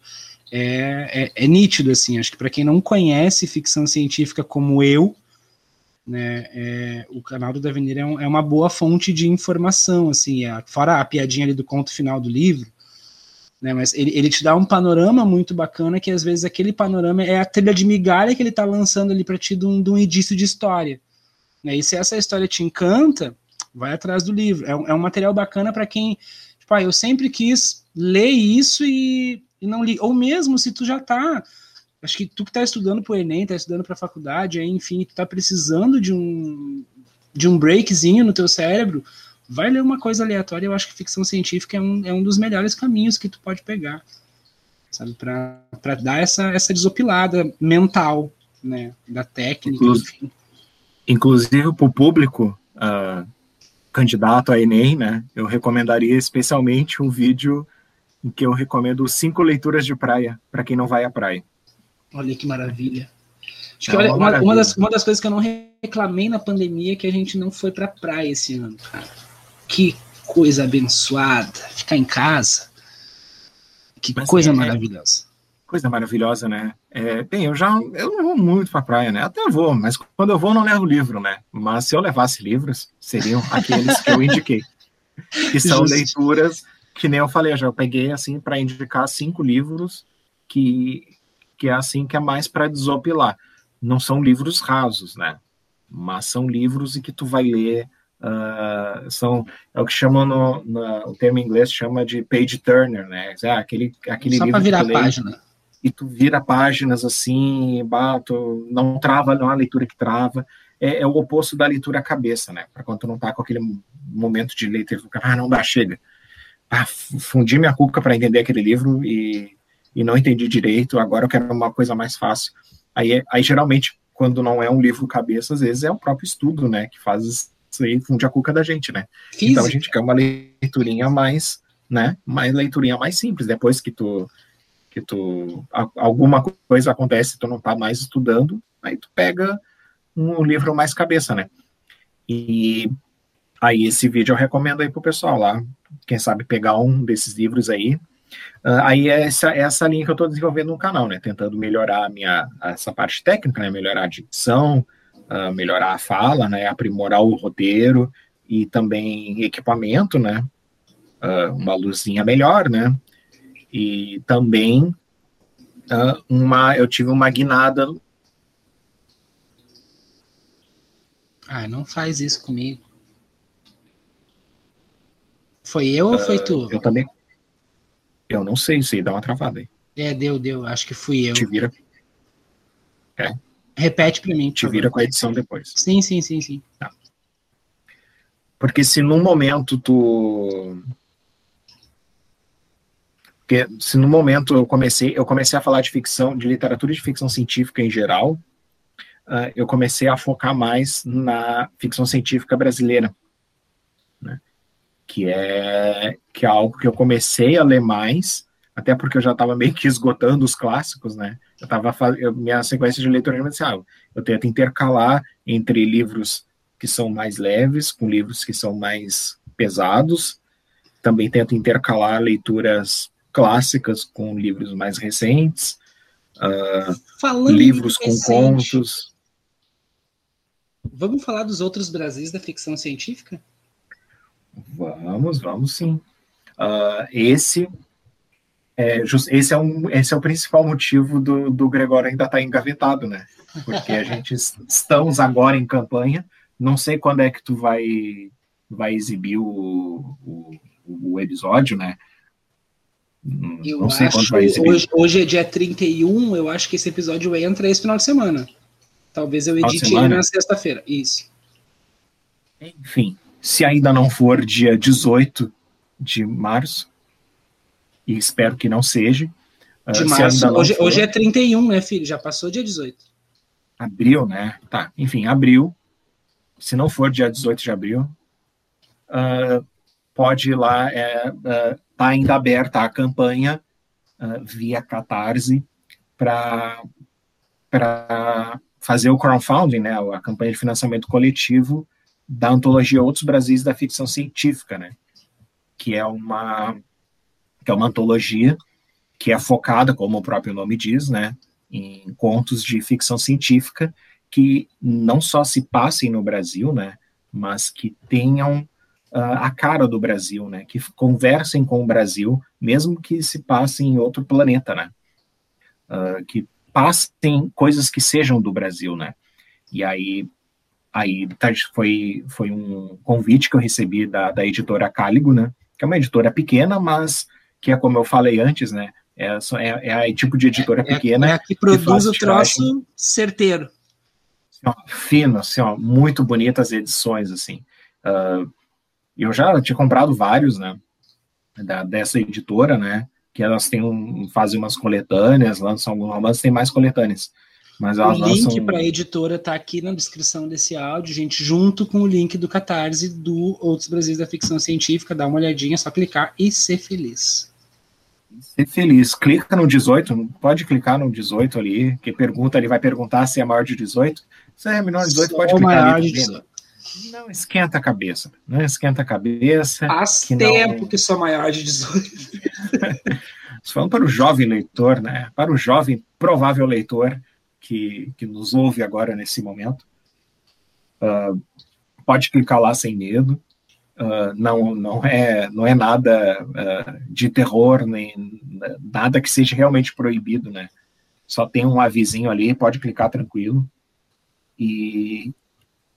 É, é, é nítido, assim, acho que para quem não conhece ficção científica como eu, né, é, o canal do Devenir é, um, é, uma boa fonte de informação, assim, é, fora a piadinha ali do conto final do livro, né? Mas ele, ele te dá um panorama muito bacana que às vezes aquele panorama é a trilha de migalha que ele está lançando ali para ti de um, de um indício de história. Né? E se essa história te encanta, vai atrás do livro. É um, é um material bacana para quem, tipo, ah, eu sempre quis ler isso e, e não li. Ou mesmo se tu já está acho que tu que está estudando para o Enem, está estudando para a faculdade, aí, enfim, tu está precisando de um de um breakzinho no teu cérebro, vai ler uma coisa aleatória, eu acho que ficção científica é um, é um dos melhores caminhos que tu pode pegar, sabe, para dar essa, essa desopilada mental, né, da técnica, Inclusive, enfim. Inclusive para o público uh, candidato a Enem, né, eu recomendaria especialmente um vídeo em que eu recomendo cinco leituras de praia para quem não vai à praia. Olha que maravilha. Acho que, é olha, uma, uma, das, uma das coisas que eu não reclamei na pandemia é que a gente não foi para praia esse ano, cara. Que coisa abençoada. Ficar em casa. Que Mas coisa é, é, maravilhosa. Coisa maravilhosa, né? É, bem, eu já eu não vou muito pra praia, né? Até vou, mas quando eu vou, não levo livro, né? Mas se eu levasse livros, seriam aqueles que eu indiquei. [laughs] Que são Justo. leituras que nem eu falei, eu já peguei assim para indicar cinco livros que, que é assim que é mais para desopilar. Não são livros rasos, né? Mas são livros em que tu vai ler Uh, são é o que chamam no, no, o termo em inglês chama de page turner, né? É aquele aquele Só livro virar a página. E tu vira páginas assim, bato, não trava, não é uma leitura que trava. É, é o oposto da leitura cabeça, né? Para quando tu não tá com aquele momento de leitura, ah, não dá, chega. Ah, fundi minha cuca para entender aquele livro e e não entendi direito, agora eu quero uma coisa mais fácil. Aí, aí geralmente, quando não é um livro cabeça, às vezes é o próprio estudo, né, que faz isso aí, funde a cuca da gente, né? Física. Então a gente quer uma leiturinha mais, né, mais leiturinha mais simples, depois que tu que tu alguma coisa acontece, tu não tá mais estudando, aí tu pega um livro mais cabeça, né? E aí esse vídeo eu recomendo aí pro pessoal lá, quem sabe pegar um desses livros aí. Uh, aí é essa, é essa linha que eu estou desenvolvendo no canal, né? Tentando melhorar a minha essa parte técnica, né? Melhorar a dicção, uh, melhorar a fala, né? Aprimorar o roteiro e também equipamento, né? Uh, uma luzinha melhor, né? E também uma, eu tive uma guinada. Ah, não faz isso comigo. Foi eu ou foi tu? Eu também. Eu não sei, se dá uma travada aí. É, deu, deu. Acho que fui eu. Te vira. É. Repete para mim. Te vira com a edição depois. Sim, sim, sim, sim. Tá. Porque se num momento tu. Porque se no momento eu comecei, eu comecei a falar de ficção, de literatura de ficção científica em geral, uh, eu comecei a focar mais na ficção científica brasileira que é que é algo que eu comecei a ler mais, até porque eu já estava meio que esgotando os clássicos, né? Eu tava eu, minha sequência de leitura era assim, ah, eu tento intercalar entre livros que são mais leves com livros que são mais pesados. Também tento intercalar leituras clássicas com livros mais recentes, uh, livros com recente, contos. Vamos falar dos outros Brasis da ficção científica? Vamos, vamos sim. Uh, esse é, esse, é um, esse é o principal motivo do, do Gregório ainda estar tá engavetado, né? Porque a gente estamos agora em campanha. Não sei quando é que tu vai, vai exibir o, o, o episódio, né? Eu não sei quando vai exibir. Hoje, hoje é dia 31, eu acho que esse episódio entra esse final de semana. Talvez eu edite ele na sexta-feira. Isso. Enfim, se ainda não for dia 18 de março, e espero que não seja. Ah, de março, hoje, for, hoje é 31, né, filho? Já passou dia 18. Abril, né? Tá, enfim, abril. Se não for dia 18 de abril, uh, pode ir lá, é, uh, tá ainda aberta a campanha uh, via Catarse para fazer o crowdfunding, né, a campanha de financiamento coletivo da antologia Outros Brasis da Ficção Científica, né? Que é uma que é uma antologia que é focada, como o próprio nome diz, né, em contos de ficção científica que não só se passem no Brasil, né, mas que tenham uh, a cara do Brasil, né, que conversem com o Brasil, mesmo que se passem em outro planeta, né, uh, que passem coisas que sejam do Brasil, né. E aí Aí tá, foi, foi um convite que eu recebi da, da editora Cáligo, né? Que é uma editora pequena, mas que é como eu falei antes, né? É, é, é a tipo de editora é, pequena. É a que produz que o troço certeiro. Assim, ó, fino, assim, ó, muito bonitas edições, assim. Uh, eu já tinha comprado vários, né? Da, dessa editora, né? Que elas têm um, fazem umas coletâneas, lançam alguns romances, tem mais coletâneas. Mas o link para a editora está aqui na descrição desse áudio, gente, junto com o link do Catarse do Outros Brasis da Ficção Científica. Dá uma olhadinha, é só clicar e ser feliz. Ser feliz. Clica no 18, pode clicar no 18 ali, que pergunta, ele vai perguntar se é maior de 18. Se é menor de 18, Só pode clicar ali. De não esquenta a cabeça. Não esquenta a cabeça. Faz que tempo não... que sou maior de 18. Falando para o jovem leitor, né? Para o jovem provável leitor, que, que nos ouve agora nesse momento. Uh, pode clicar lá sem medo. Uh, não, não, é, não é nada uh, de terror, nem nada que seja realmente proibido, né? Só tem um avisinho ali, pode clicar tranquilo. E,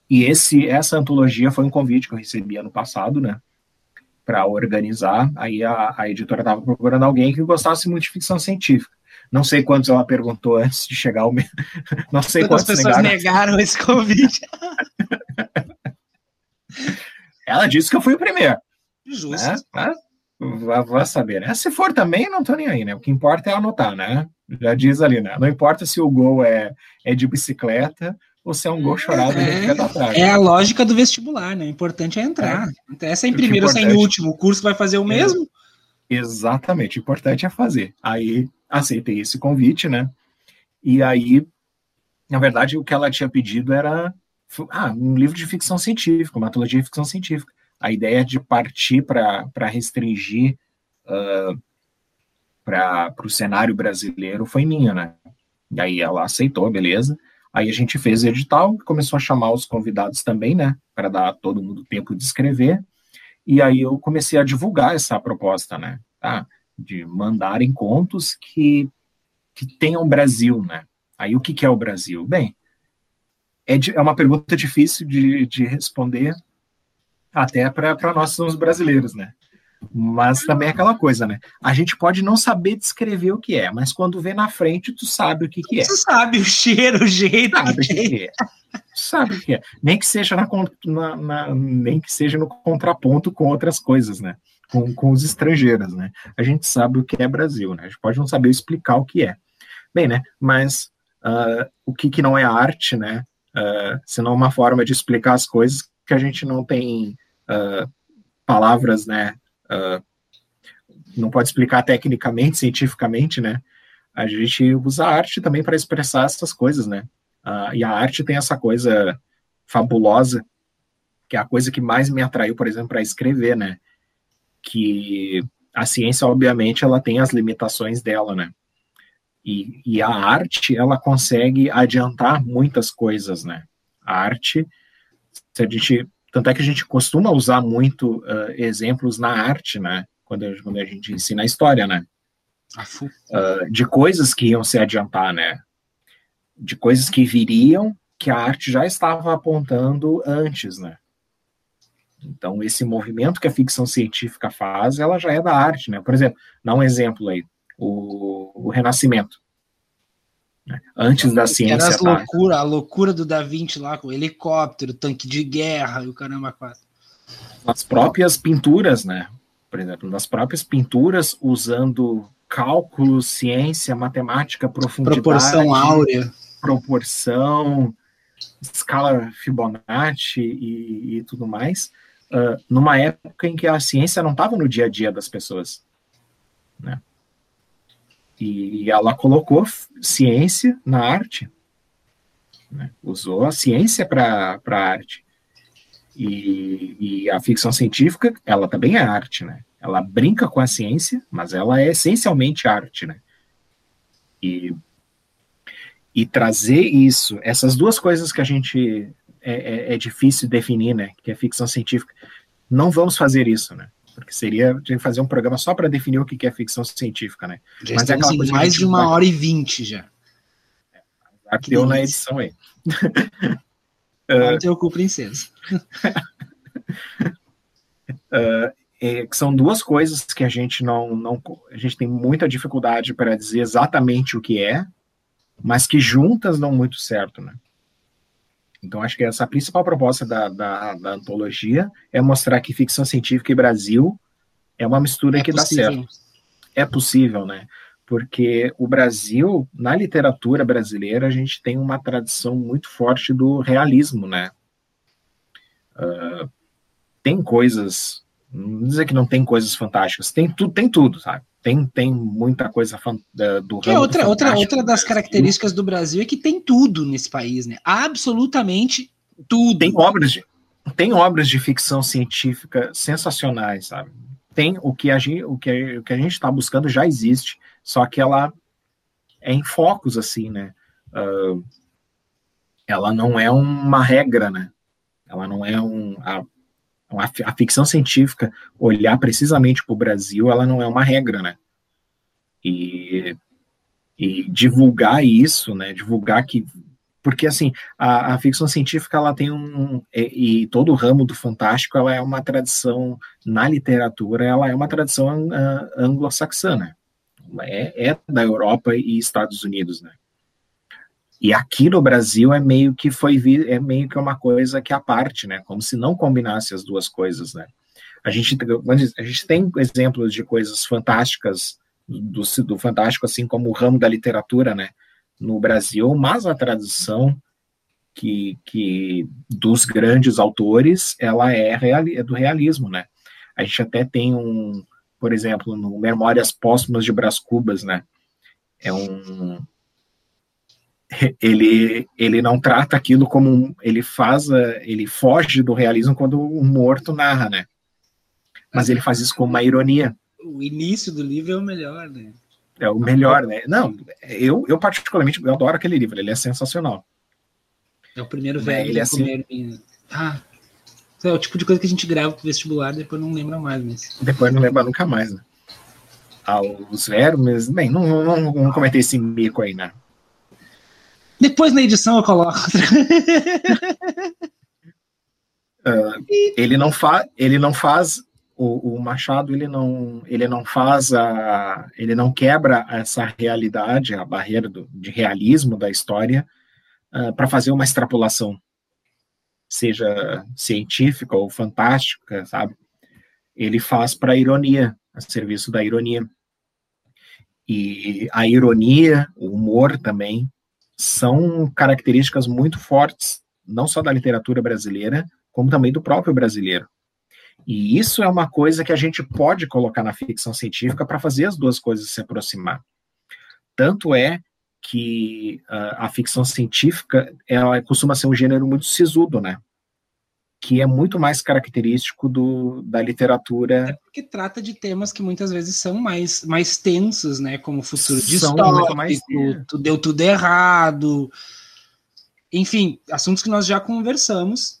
e esse, essa antologia foi um convite que eu recebi ano passado, né? Para organizar. Aí a, a editora estava procurando alguém que gostasse muito de ficção científica. Não sei quantos ela perguntou antes de chegar ao. [laughs] Não sei quantas pessoas negaram, negaram esse convite. [laughs] ela disse que eu fui o primeiro. Justo. Né? Vá, saber, né? Se for também, não tô nem aí, né? O que importa é anotar, né? Já diz ali, né? Não importa se o gol é, é de bicicleta se é um gol chorado é. É a lógica do vestibular, né? O importante é entrar. É. Essa é em primeiro, essa é em último. O curso vai fazer o é. mesmo? Exatamente. O importante é fazer. Aí aceitei esse convite, né? E aí, na verdade, o que ela tinha pedido era ah, um livro de ficção científica, uma antologia de ficção científica. A ideia de partir para restringir uh, para o cenário brasileiro foi minha, né? E aí ela aceitou, beleza. Aí a gente fez edital, começou a chamar os convidados também, né? Para dar todo mundo tempo de escrever. E aí eu comecei a divulgar essa proposta, né? Tá? De mandarem contos que, que tenham Brasil, né? Aí o que, que é o Brasil? Bem, é, de, é uma pergunta difícil de, de responder até para nós somos brasileiros, né? Mas também é aquela coisa, né? A gente pode não saber descrever o que é, mas quando vê na frente, tu sabe o que, que é. Tu sabe o cheiro, o jeito. Sabe o que, que é. Sabe o que é. Nem que seja na, na, na, nem que seja no contraponto com outras coisas, né? Com, com os estrangeiros, né? A gente sabe o que é Brasil, né? A gente pode não saber explicar o que é. Bem, né? Mas uh, o que, que não é arte, né? Uh, senão uma forma de explicar as coisas que a gente não tem uh, palavras, né? Uh, não pode explicar tecnicamente, cientificamente, né? A gente usa a arte também para expressar essas coisas, né? Uh, e a arte tem essa coisa fabulosa, que é a coisa que mais me atraiu, por exemplo, para escrever, né? Que a ciência, obviamente, ela tem as limitações dela, né? E, e a arte, ela consegue adiantar muitas coisas, né? A arte, se a gente tanto é que a gente costuma usar muito uh, exemplos na arte, né? Quando, quando a gente ensina a história, né? Uh, de coisas que iam se adiantar, né? De coisas que viriam que a arte já estava apontando antes, né? Então, esse movimento que a ficção científica faz, ela já é da arte, né? Por exemplo, dá um exemplo aí, o, o Renascimento. Né? Antes da ciência. Era as loucura, a loucura do Da Vinci lá com o helicóptero, tanque de guerra e o caramba quase. As próprias pinturas, né? Por exemplo, nas próprias pinturas usando cálculo, ciência, matemática, profundidade, proporção áurea, proporção, escala Fibonacci e, e tudo mais, uh, numa época em que a ciência não estava no dia a dia das pessoas, né? E ela colocou ciência na arte, né? usou a ciência para a arte. E, e, a ficção científica, ela também é arte, né? Ela brinca com a ciência, mas ela é essencialmente arte, né? E, e trazer isso, essas duas coisas que a gente é, é, é difícil definir, né? Que é ficção científica, não vamos fazer isso, né? Porque seria de fazer um programa só para definir o que é ficção científica, né? Já Mas é aquela coisa mais de uma vai... hora e vinte já. Já deu na edição aí. [laughs] Não uh, teu cu, princesa. uh, [laughs] é, que são duas coisas que a gente não, não a gente tem muita dificuldade para dizer exatamente o que é, mas que juntas dão muito certo, né? Então, acho que essa a principal proposta da, da, da, antologia é mostrar que ficção científica e Brasil é uma mistura é que possível. dá certo. É possível, né? Porque o Brasil, na literatura brasileira, a gente tem uma tradição muito forte do realismo, né? Uh, tem coisas, não dizer que não tem coisas fantásticas, tem, tu, tem tudo, sabe? Tem, tem muita coisa do que outra, outra, outra das características do Brasil é que tem tudo nesse país, né? Absolutamente tudo. Tem obras de, tem obras de ficção científica sensacionais, sabe? Tem o que a gente, o que, o que a gente está buscando já existe, só que ela é em focos assim, né? Uh, ela não é uma regra, né? Ela não é um a, a, a ficção científica olhar precisamente para o Brasil, ela não é uma regra, né? E, e divulgar isso, né? Divulgar que porque assim a, a, ficção científica ela tem um e, e, todo o ramo do fantástico ela é uma tradição na literatura ela é uma tradição uh, anglo-saxã né? é, é, da Europa e Estados Unidos né e aqui no Brasil é meio que foi é meio que uma coisa que é a parte, né? Como se não combinasse as duas coisas, né? A gente, a gente tem exemplos de coisas fantásticas do, do fantástico, assim como o ramo da literatura, né, no Brasil, mas a tradução que, que dos grandes autores, ela é, é do realismo, né? A gente até tem um, por exemplo, no Memórias Póstumas de Brás Cubas, né? É um [laughs] ele ele não trata aquilo como um, ele faz ele foge do realismo quando o morto narra, né? Mas ele faz isso com uma ironia. O início do livro é o melhor, né? É o melhor, né? Não, eu, eu particularmente eu adoro aquele livro, ele é sensacional. É o primeiro velho. Ele é assim... Ah, é o tipo de coisa que a gente grava pro vestibular, depois não lembra mais. Mas... Depois não lembra nunca mais, né? Ah, os vermes, bem, não, não, não comentei esse mico aí, né? Depois na edição eu coloco. uh, ele não faz, ele não faz o, o, Machado ele não ele não faz a ele não quebra essa realidade a barreira do, de realismo da história uh, para fazer uma extrapolação seja científica ou fantástica sabe ele faz para ironia a serviço da ironia e a ironia o humor também são características muito fortes não só da literatura brasileira como também do próprio brasileiro e isso é uma coisa que a gente pode colocar na ficção científica para fazer as duas coisas se aproximar. Tanto é que uh, a ficção científica ela costuma ser um gênero muito sisudo, né? Que é muito mais característico do, da literatura. É porque trata de temas que muitas vezes são mais, mais tensos, né? Como futuro distópico, mais... deu tudo errado. Enfim, assuntos que nós já conversamos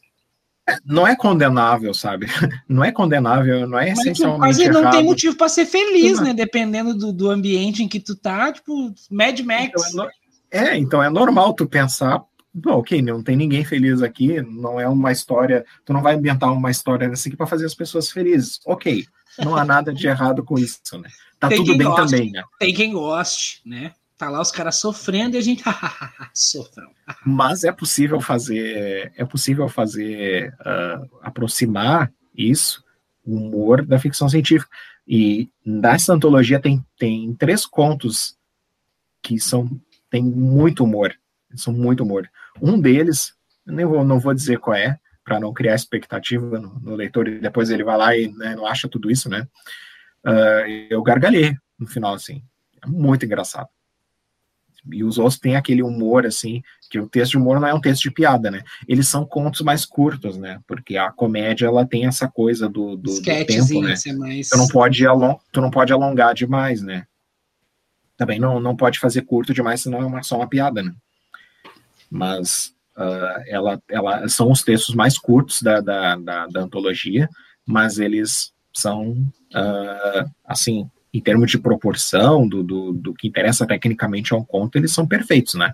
não é condenável, sabe? [laughs] Não é condenável, não é essencialmente Mas não errado. tem motivo para ser feliz, né? Dependendo do, do ambiente em que tu tá, tipo, Mad Max. Então é, é, então é normal tu pensar, Bom, ok, não tem ninguém feliz aqui, não é uma história, tu não vai ambientar uma história nessa aqui para fazer as pessoas felizes. Ok, não há nada de errado com isso, né? Tá tem tudo bem goste, também, né? Tem quem goste, né? Tá lá os caras sofrendo e a gente [laughs] sofrão. Mas é possível fazer, é possível fazer uh, aproximar isso, o humor da ficção científica. E nessa antologia tem, tem três contos que são tem muito humor, são muito humor. Um deles, nem vou, não vou dizer qual é, para não criar expectativa no, no, leitor e depois ele vai lá e né, não acha tudo isso, né? Uh, eu gargalhei no final, assim, é muito engraçado. E os outros têm aquele humor, assim, que o texto de humor não é um texto de piada, né? Eles são contos mais curtos, né? Porque a comédia, ela tem essa coisa do, do, do tempo, né? Mais... Tu, não pode along, tu não pode alongar demais, né? Também não, não pode fazer curto demais, senão é uma, só uma piada, né? Mas uh, ela, ela são os textos mais curtos da, da, da, da antologia, mas eles são, uh, assim, em termos de proporção, do, do, do que interessa tecnicamente ao conto, eles são perfeitos, né?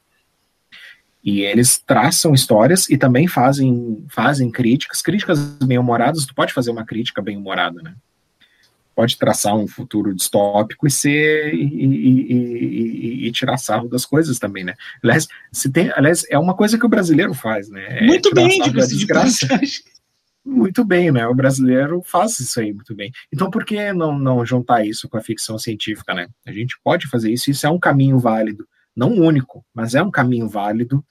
E eles traçam histórias e também fazem, fazem críticas, críticas bem-humoradas, tu pode fazer uma crítica bem-humorada, né? Pode traçar um futuro distópico e ser e, e, e, e, tirar sarro das coisas também, né? Aliás, se tem, aliás, é uma coisa que o brasileiro faz, né? É Muito bem, de desgraça [laughs] [laughs] muito bem, né? O brasileiro faz isso aí muito bem. Então, por que não, não juntar isso com a ficção científica, né? A gente pode fazer isso, isso é um caminho válido. Não único, mas é um caminho válido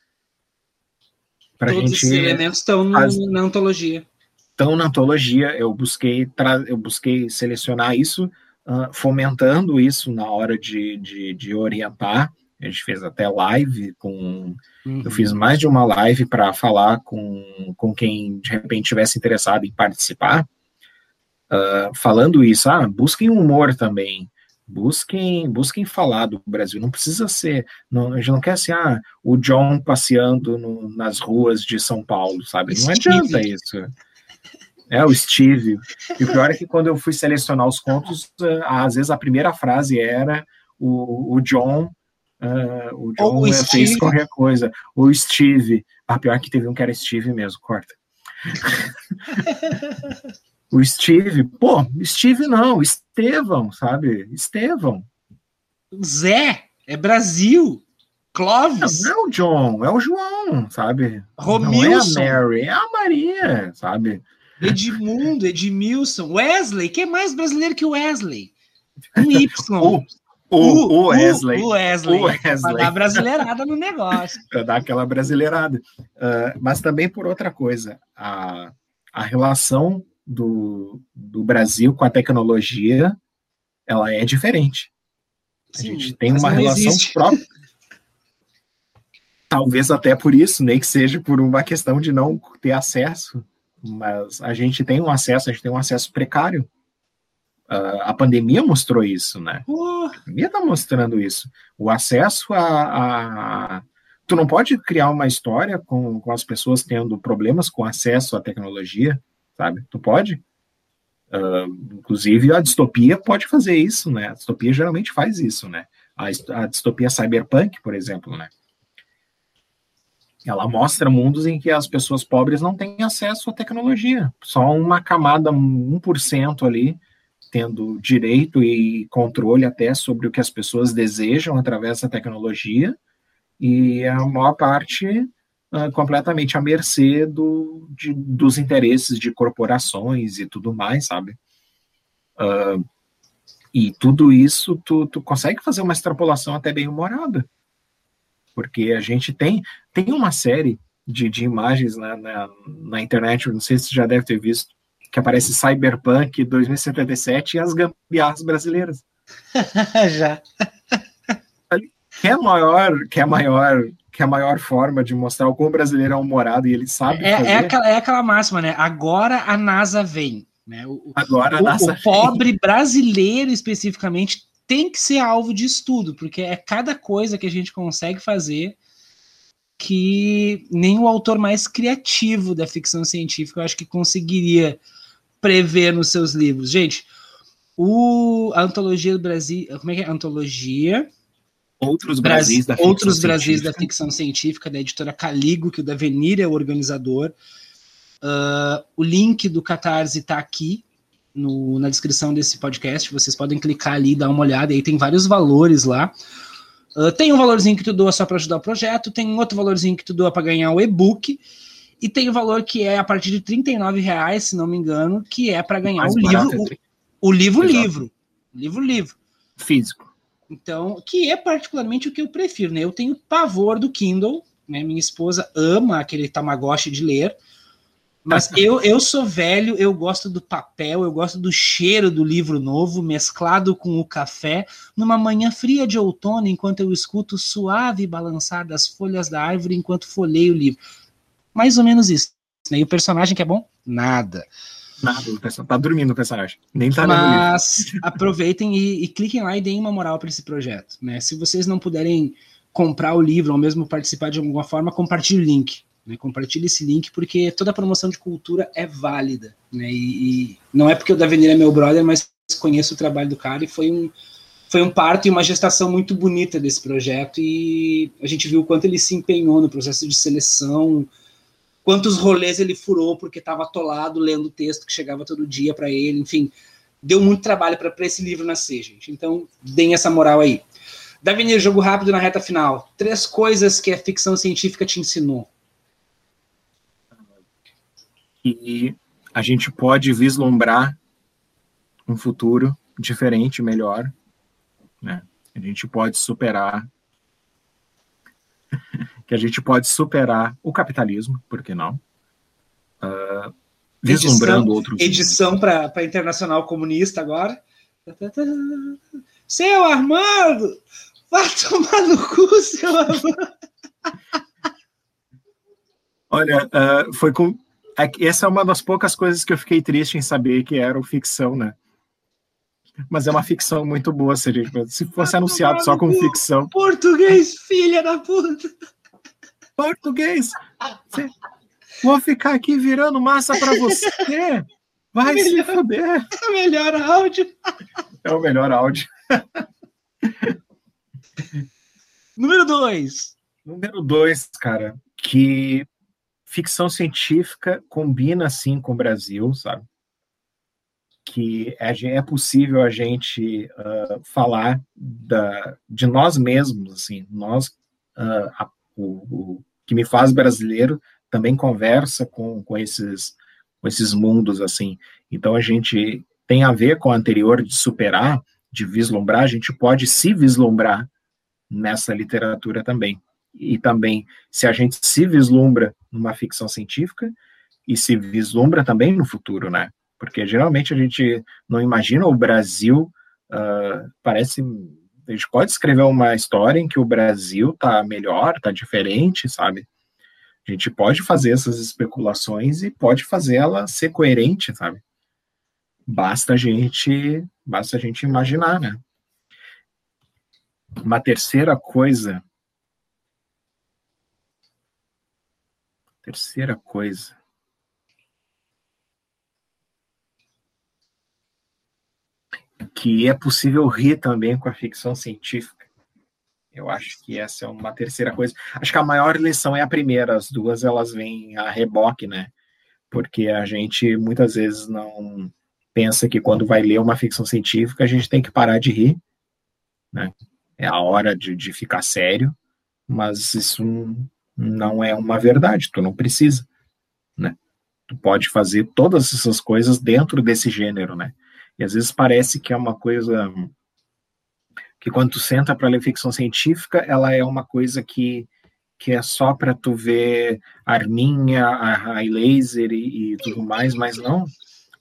para a gente. Todos esses elementos estão faz... na antologia. Estão na antologia. Eu busquei, eu busquei selecionar isso, uh, fomentando isso na hora de, de, de orientar a gente fez até live com. Uhum. Eu fiz mais de uma live para falar com, com quem de repente tivesse interessado em participar, uh, falando isso. Ah, busquem humor também. Busquem, busquem falar do Brasil. Não precisa ser. Não, a gente não quer ser ah, o John passeando no, nas ruas de São Paulo, sabe? Não adianta isso. É, o Steve. E o pior é que quando eu fui selecionar os contos, ah, às vezes a primeira frase era o, o John Uh, o John o fez qualquer coisa. O Steve. Ah, pior que teve um que era Steve mesmo, corta. o Steve, pô, Steve não, Estevão, sabe? Estevão. Zé, é Brasil. Clóvis. Não, não é o John, é o João, sabe? Romilson. Não é a Mary, é a Maria, sabe? Edmundo, Edmilson, Wesley, quem é mais brasileiro que o Wesley? Um Y. [laughs] O, o, o, Wesley. O, Wesley. O Wesley. Pra dar brasileirada no negócio. [laughs] Para dar aquela brasileirada. Uh, mas também por outra coisa, a, a relação do, do Brasil com a tecnologia, ela é diferente. A Sim, gente tem uma relação existe. própria. Talvez até por isso, nem que seja por uma questão de não ter acesso, mas a gente tem um acesso, a gente tem um acesso precário Uh, a pandemia mostrou isso, né? Uh. A pandemia está mostrando isso. O acesso a, a, Tu não pode criar uma história com, com as pessoas tendo problemas com acesso à tecnologia, sabe? Tu pode. Uh, inclusive, a distopia pode fazer isso, né? A distopia geralmente faz isso, né? A, a distopia cyberpunk, por exemplo, né? Ela mostra mundos em que as pessoas pobres não têm acesso à tecnologia. Só uma camada, 1% ali, tendo direito e controle até sobre o que as pessoas desejam através da tecnologia, e a maior parte uh, completamente à mercê do, de, dos interesses de corporações e tudo mais, sabe? Uh, e tudo isso tu, tu consegue fazer uma extrapolação até bem humorada. Porque a gente tem, tem uma série de, de imagens na, na, na internet, não sei se você já deve ter visto, que aparece Cyberpunk 2077 e as gambiarras brasileiras. [laughs] Já. Que é maior, que é maior, que é a maior forma de mostrar o quão brasileiro é humorado e ele sabe é, fazer. É aquela, é aquela máxima, né? Agora a NASA vem. Né? O, Agora a NASA o, o pobre brasileiro, especificamente, tem que ser alvo de estudo, porque é cada coisa que a gente consegue fazer que nem o autor mais criativo da ficção científica eu acho que conseguiria prever nos seus livros. Gente, o, a Antologia do Brasil. Como é que é? Antologia. Outros Brasis da Outros Brasis da ficção científica, da editora Caligo, que o Davenir é o organizador. Uh, o link do Catarse está aqui no, na descrição desse podcast. Vocês podem clicar ali dar uma olhada. Aí tem vários valores lá. Uh, tem um valorzinho que tu doa só para ajudar o projeto, tem outro valorzinho que tu doa para ganhar o e-book. E tem o valor que é a partir de 39 reais, se não me engano, que é para ganhar o livro, é o, o, livro livro, livro livro físico. Então, que é particularmente o que eu prefiro, né? Eu tenho pavor do Kindle, né? Minha esposa ama aquele Tamagotchi de ler, mas eu, eu sou velho, eu gosto do papel, eu gosto do cheiro do livro novo, mesclado com o café, numa manhã fria de outono, enquanto eu escuto o suave balançar das folhas da árvore enquanto folheio o livro mais ou menos isso. Né? E o personagem que é bom? Nada. Nada, o personagem, tá dormindo o personagem. Nem tá Mas aproveitem e, e, cliquem lá e deem uma moral para esse projeto. Né? Se vocês não puderem comprar o livro ou mesmo participar de alguma forma, compartilhe o link. Né? Compartilhe esse link, porque toda promoção de cultura é válida. Né? E, e não é porque o Davenir é meu brother, mas conheço o trabalho do cara e foi um, foi um parto e uma gestação muito bonita desse projeto. E a gente viu o quanto ele se empenhou no processo de seleção, quantos rolês ele furou porque estava atolado lendo o texto que chegava todo dia para ele, enfim, deu muito trabalho para esse livro nascer, gente. Então, deem essa moral aí. Davi, jogo rápido na reta final. Três coisas que a ficção científica te ensinou. E a gente pode vislumbrar um futuro diferente, melhor, né? A gente pode superar [laughs] que a gente pode superar o capitalismo, por que não? Uh, vislumbrando outros. Edição para Internacional Comunista agora. Seu Armando! Vá tomar no cu, seu Armando! Olha, uh, foi com. É essa é uma das poucas coisas que eu fiquei triste em saber que era ficção, né? Mas é uma ficção muito boa, se, se fosse anunciado só como ficção. Português, filha da puta! português. Vou ficar aqui virando massa para você. Vai melhor, se fuder. É [laughs] o melhor áudio. É o melhor áudio. Número dois. Número dois, cara, que ficção científica combina assim com o Brasil, sabe? Que é, é possível a gente uh, falar da, de nós mesmos, assim, nós, uh, o, o, que me faz brasileiro também conversa com, com esses com esses mundos assim. Então a gente tem a ver com o anterior de superar, de vislumbrar, a gente pode se vislumbrar nessa literatura também. E também, se a gente se vislumbra numa ficção científica e se vislumbra também no futuro, né? Porque geralmente a gente não imagina o Brasil, uh, parece. A gente pode escrever uma história em que o Brasil tá melhor, tá diferente, sabe? A gente pode fazer essas especulações e pode fazer ela ser coerente, sabe? Basta a gente, basta a gente imaginar, né? Uma terceira coisa. Terceira coisa. Que é possível rir também com a ficção científica. Eu acho que essa é uma terceira coisa. Acho que a maior lição é a primeira, as duas elas vêm a reboque, né? Porque a gente muitas vezes não pensa que quando vai ler uma ficção científica a gente tem que parar de rir, né? É a hora de, de ficar sério, mas isso não é uma verdade, tu não precisa, né? Tu pode fazer todas essas coisas dentro desse gênero, né? E às vezes parece que é uma coisa que quando tu senta para ler ficção científica, ela é uma coisa que, que é só para tu ver arminha, a, a laser e, e, tudo mais, mas não.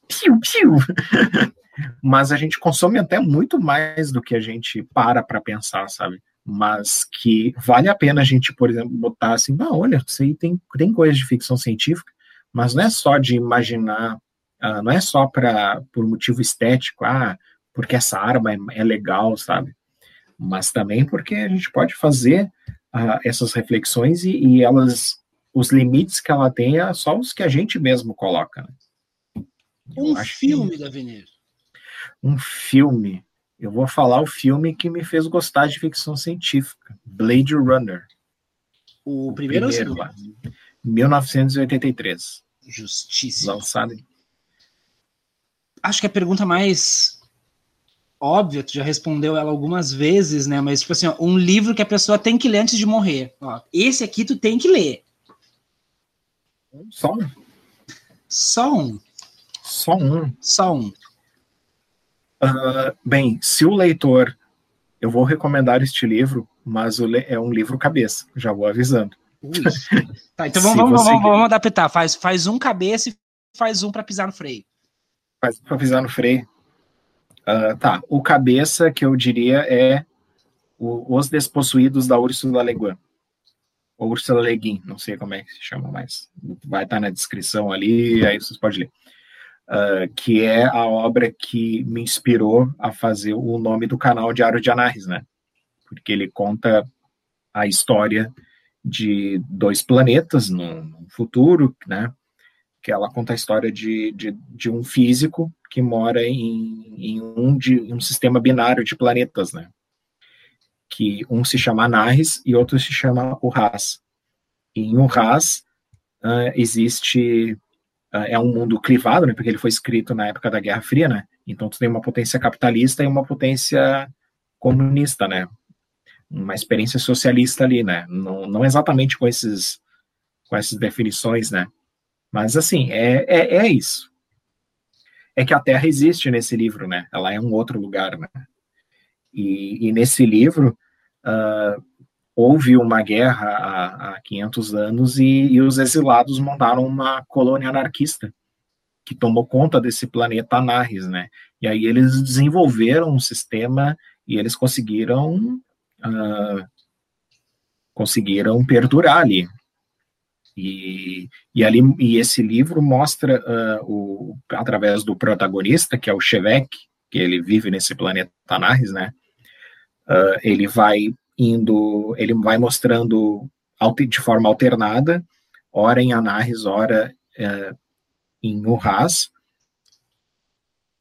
Piu, piu. [laughs] mas a gente consome até muito mais do que a gente para para pensar, sabe? Mas que vale a pena a gente, por exemplo, botar assim, ah, olha, isso aí tem, tem coisa de ficção científica, mas não é só de imaginar, uh, não é só para por motivo estético, ah, porque essa arma é, é legal, sabe? mas também porque a gente pode fazer uh, essas reflexões e, e, elas, os limites que ela tem é só os que a gente mesmo coloca. Né? Um filme que... da Veneza. Um filme. Eu vou falar o filme que me fez gostar de ficção científica, Blade Runner. O, o primeiro, primeiro lá, 1983. Justíssimo. Lançado. Acho que a pergunta mais óbvia, tu já respondeu ela algumas vezes, né? Mas, tipo assim, ó, um livro que a pessoa tem que ler antes de morrer. Ó, esse aqui tu tem que ler. Só um. Só um. Só um. Só um. Uh, bem, se o leitor. Eu vou recomendar este livro, mas é um livro cabeça, já vou avisando. [laughs] tá, então vamos, vamos, vamos, vamos, adaptar. Faz, faz um cabeça e faz um para pisar no freio. Faz para pisar no freio. Uh, tá, o cabeça que eu diria é o, Os Despossuídos da Ursula Le Guin. Ou Ursula Le Guin, não sei como é que se chama, mas vai estar na descrição ali, aí vocês podem ler. Uh, que é a obra que me inspirou a fazer o nome do canal Diário de Anarres, né? Porque ele conta a história de dois planetas no, no futuro, né? Que ela conta a história de, de, de um físico que mora em, em um, de, um sistema binário de planetas, né? Que um se chama Anarres e outro se chama Urras. E em Urras uh, existe uh, é um mundo clivado, né? Porque ele foi escrito na época da Guerra Fria, né? Então tu tem uma potência capitalista e uma potência comunista, né? Uma experiência socialista ali, né? Não, não exatamente com esses com essas definições, né? Mas assim, é, é, é isso é que a Terra existe nesse livro, né? Ela é um outro lugar, né? E, e nesse livro uh, houve uma guerra há, há 500 anos e, e, os exilados montaram uma colônia anarquista que tomou conta desse planeta Anarres, né? E aí eles desenvolveram um sistema e eles conseguiram uh, conseguiram perdurar ali, e, e, ali, e esse livro mostra, uh, o, através do protagonista, que é o Shevek, que ele vive nesse planeta Tanarres, né? Uh, ele vai indo, ele vai mostrando de forma alternada, ora em Anarres, ora uh, em Urras,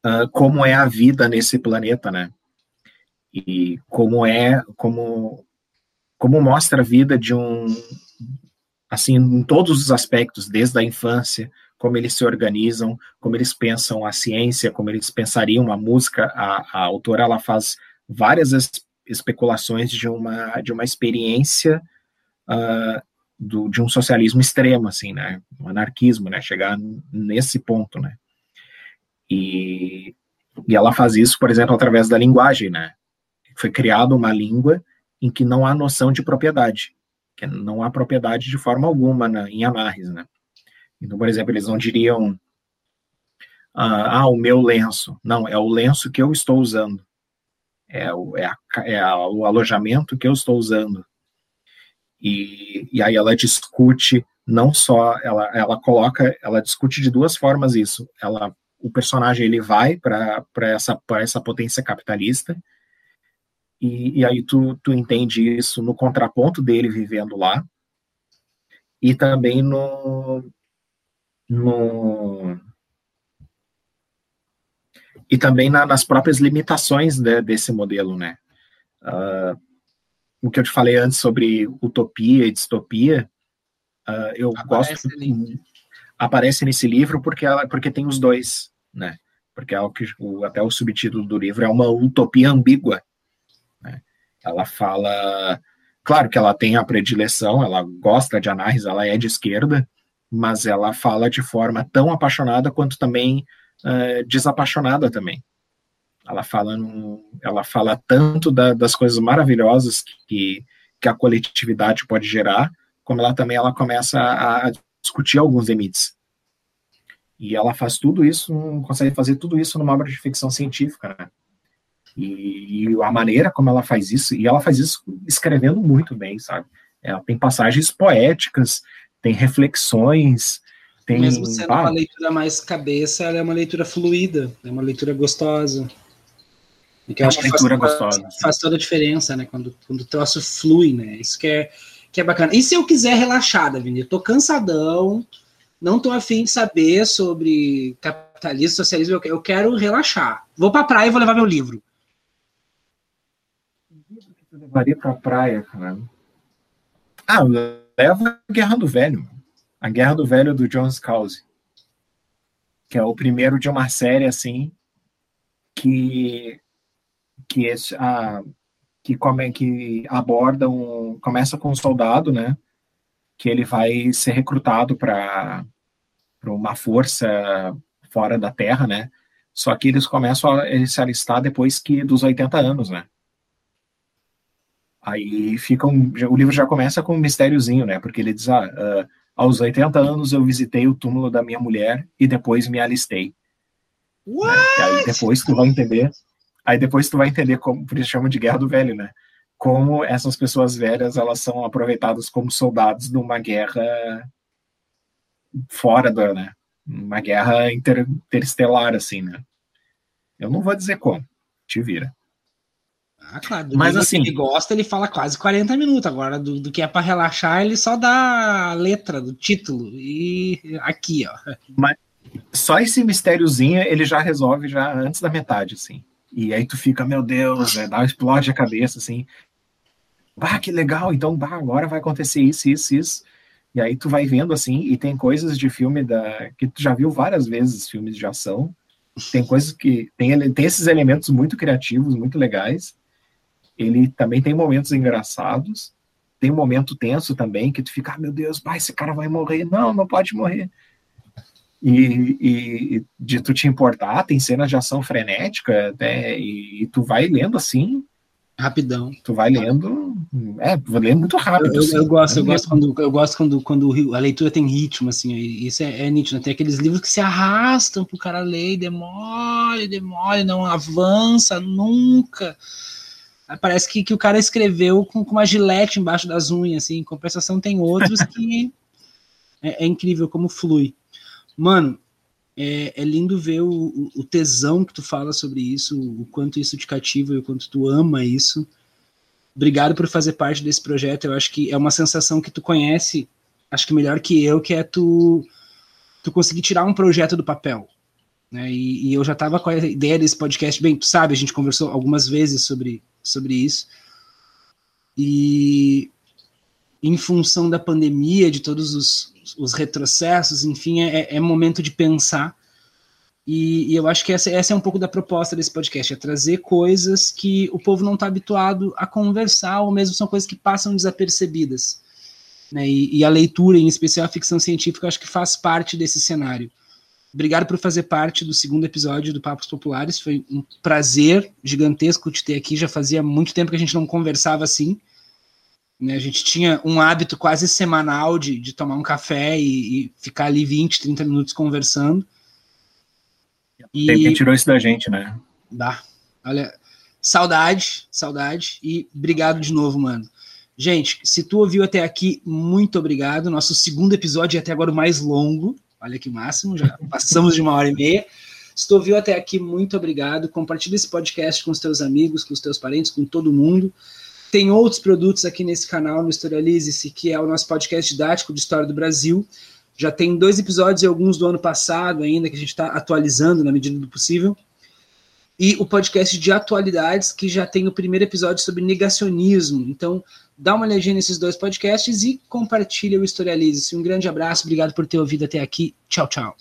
uh, como é a vida nesse planeta, né? E como é, como, como mostra a vida de um, assim, em todos os aspectos, desde a infância, como eles se organizam, como eles pensam a ciência, como eles pensariam a música. A, a autora ela faz várias especulações de uma, de uma experiência uh, do, de um socialismo extremo, assim, né? Um anarquismo, né? Chegar nesse ponto, né? E, e ela faz isso, por exemplo, através da linguagem, né? Foi criada uma língua em que não há noção de propriedade, que não há propriedade de forma alguma na, em amarres, né? Então, por exemplo, eles não diriam ah, ah, o meu lenço. Não, é o lenço que eu estou usando. É o, é, a, é a, o alojamento que eu estou usando. E, e aí ela discute não só ela ela coloca ela discute de duas formas isso ela o personagem ele vai para essa para essa potência capitalista e, e aí tu, tu entende isso no contraponto dele vivendo lá e também no no e também na, nas próprias limitações de, desse modelo né uh, o que eu te falei antes sobre utopia e distopia, uh, eu aparece gosto. Ali. Aparece nesse livro porque, ela, porque tem os dois, né? Porque é o que o, até o subtítulo do livro é uma utopia ambígua. Né? Ela fala, claro que ela tem a predileção, ela gosta de análise, ela é de esquerda, mas ela fala de forma tão apaixonada quanto também uh, desapaixonada também. Ela fala, ela fala tanto da, das coisas maravilhosas que, que a coletividade pode gerar, como ela também ela começa a, a discutir alguns limites. E ela faz tudo isso, consegue fazer tudo isso numa obra de ficção científica, né? E, e, a maneira como ela faz isso, e ela faz isso escrevendo muito bem, sabe? Ela tem passagens poéticas, tem reflexões, tem. Mesmo sendo uma leitura mais cabeça, ela é uma leitura fluida, é uma leitura gostosa. E que eu acho que faz, gostosa. faz toda a diferença, né? Quando, quando o troço flui, né? Isso que é, que é bacana. E se eu quiser relaxar, Davi? Eu tô cansadão, não tô afim de saber sobre capitalismo, socialismo, eu, quero relaxar. Vou pra praia e vou levar meu livro. Levaria pra praia, cara. Ah, leva a Guerra do Velho. A Guerra do Velho do John Scalzi. Que é o primeiro de uma série, assim, que que esse, a, que, come, que aborda um, começa com um soldado, né, que ele vai ser recrutado para uma força fora da Terra, né, só que eles começam a ele se alistar depois que dos 80 anos, né. Aí fica um, o livro já começa com um mistériozinho, né, porque ele diz, ah, uh, aos 80 anos eu visitei o túmulo da minha mulher e depois me alistei. What? Né? Aí depois tu vai entender Aí depois tu vai entender como, por isso chamam de guerra do velho, né? Como essas pessoas velhas, elas são aproveitadas como soldados numa guerra fora da, né? Uma guerra inter, interestelar, assim, né? Eu não vou dizer como, te vira. Ah, claro. Do Mas assim, que ele gosta, ele fala quase 40 minutos. Agora, do, do que é para relaxar, ele só dá a letra do título. E aqui, ó. Mas só esse mistériozinho ele já resolve já antes da metade, assim. E aí tu fica, meu Deus, né, dá, explode a cabeça, assim. Bah, que legal, então, bah, agora vai acontecer isso, isso, isso. E aí tu vai vendo, assim, e tem coisas de filme da que tu já viu várias vezes, filmes de ação. Tem coisas que... Tem, tem esses elementos muito criativos, muito legais. Ele também tem momentos engraçados. Tem um momento tenso também, que tu fica, ah, meu Deus, bah, esse cara vai morrer. Não, não pode morrer e, e, de tu te importar, tem cenas de ação frenética, né, e, e, tu vai lendo assim. Rapidão. Tu vai lendo. É, vou lendo muito rápido. Eu, assim, eu gosto, eu gosto, quando, eu gosto quando, quando a leitura tem ritmo, assim, isso é, é nítido. Né? Tem aqueles livros que se arrastam pro cara ler, demora, demora, não avança nunca. Parece que, que o cara escreveu com, com uma gilete embaixo das unhas, assim. Em compensação, tem outros [laughs] que é, é incrível como flui. Mano, é, é lindo ver o, o, tesão que tu fala sobre isso, o quanto isso te cativa e o quanto tu ama isso. Obrigado por fazer parte desse projeto. Eu acho que é uma sensação que tu conhece, acho que melhor que eu, que é tu, tu conseguir tirar um projeto do papel. Né? E, e eu já estava com a ideia desse podcast, bem, tu sabe, a gente conversou algumas vezes sobre, sobre isso. E em função da pandemia, de todos os, os retrocessos, enfim, é, é momento de pensar. E, e, eu acho que essa, essa é um pouco da proposta desse podcast, é trazer coisas que o povo não está habituado a conversar, ou mesmo são coisas que passam desapercebidas. né, e, e, a leitura, em especial a ficção científica, acho que faz parte desse cenário. Obrigado por fazer parte do segundo episódio do Papos Populares. Foi um prazer gigantesco te ter aqui. Já fazia muito tempo que a gente não conversava assim. Né? A gente tinha um hábito quase semanal de, de tomar um café e, e ficar ali 20, 30 minutos conversando. E... Quem tirou isso da gente, né? Dá. Olha, saudade, saudade. E obrigado de novo, mano. Gente, se tu ouviu até aqui, muito obrigado. Nosso segundo episódio é até agora o mais longo. Olha que máximo, já [laughs] passamos de uma hora e meia. Se tu ouviu até aqui, muito obrigado. Compartilhe esse podcast com os teus amigos, com os teus parentes, com todo mundo. Tem outros produtos aqui nesse canal, no Historialize-se, que é o nosso podcast didático de História do Brasil. Já tem dois episódios e alguns do ano passado ainda, que a gente está atualizando na medida do possível. E o podcast de atualidades, que já tem o primeiro episódio sobre negacionismo. Então, dá uma olhadinha nesses dois podcasts e compartilha o Historialize-se. Um grande abraço, obrigado por ter ouvido até aqui. Tchau, tchau.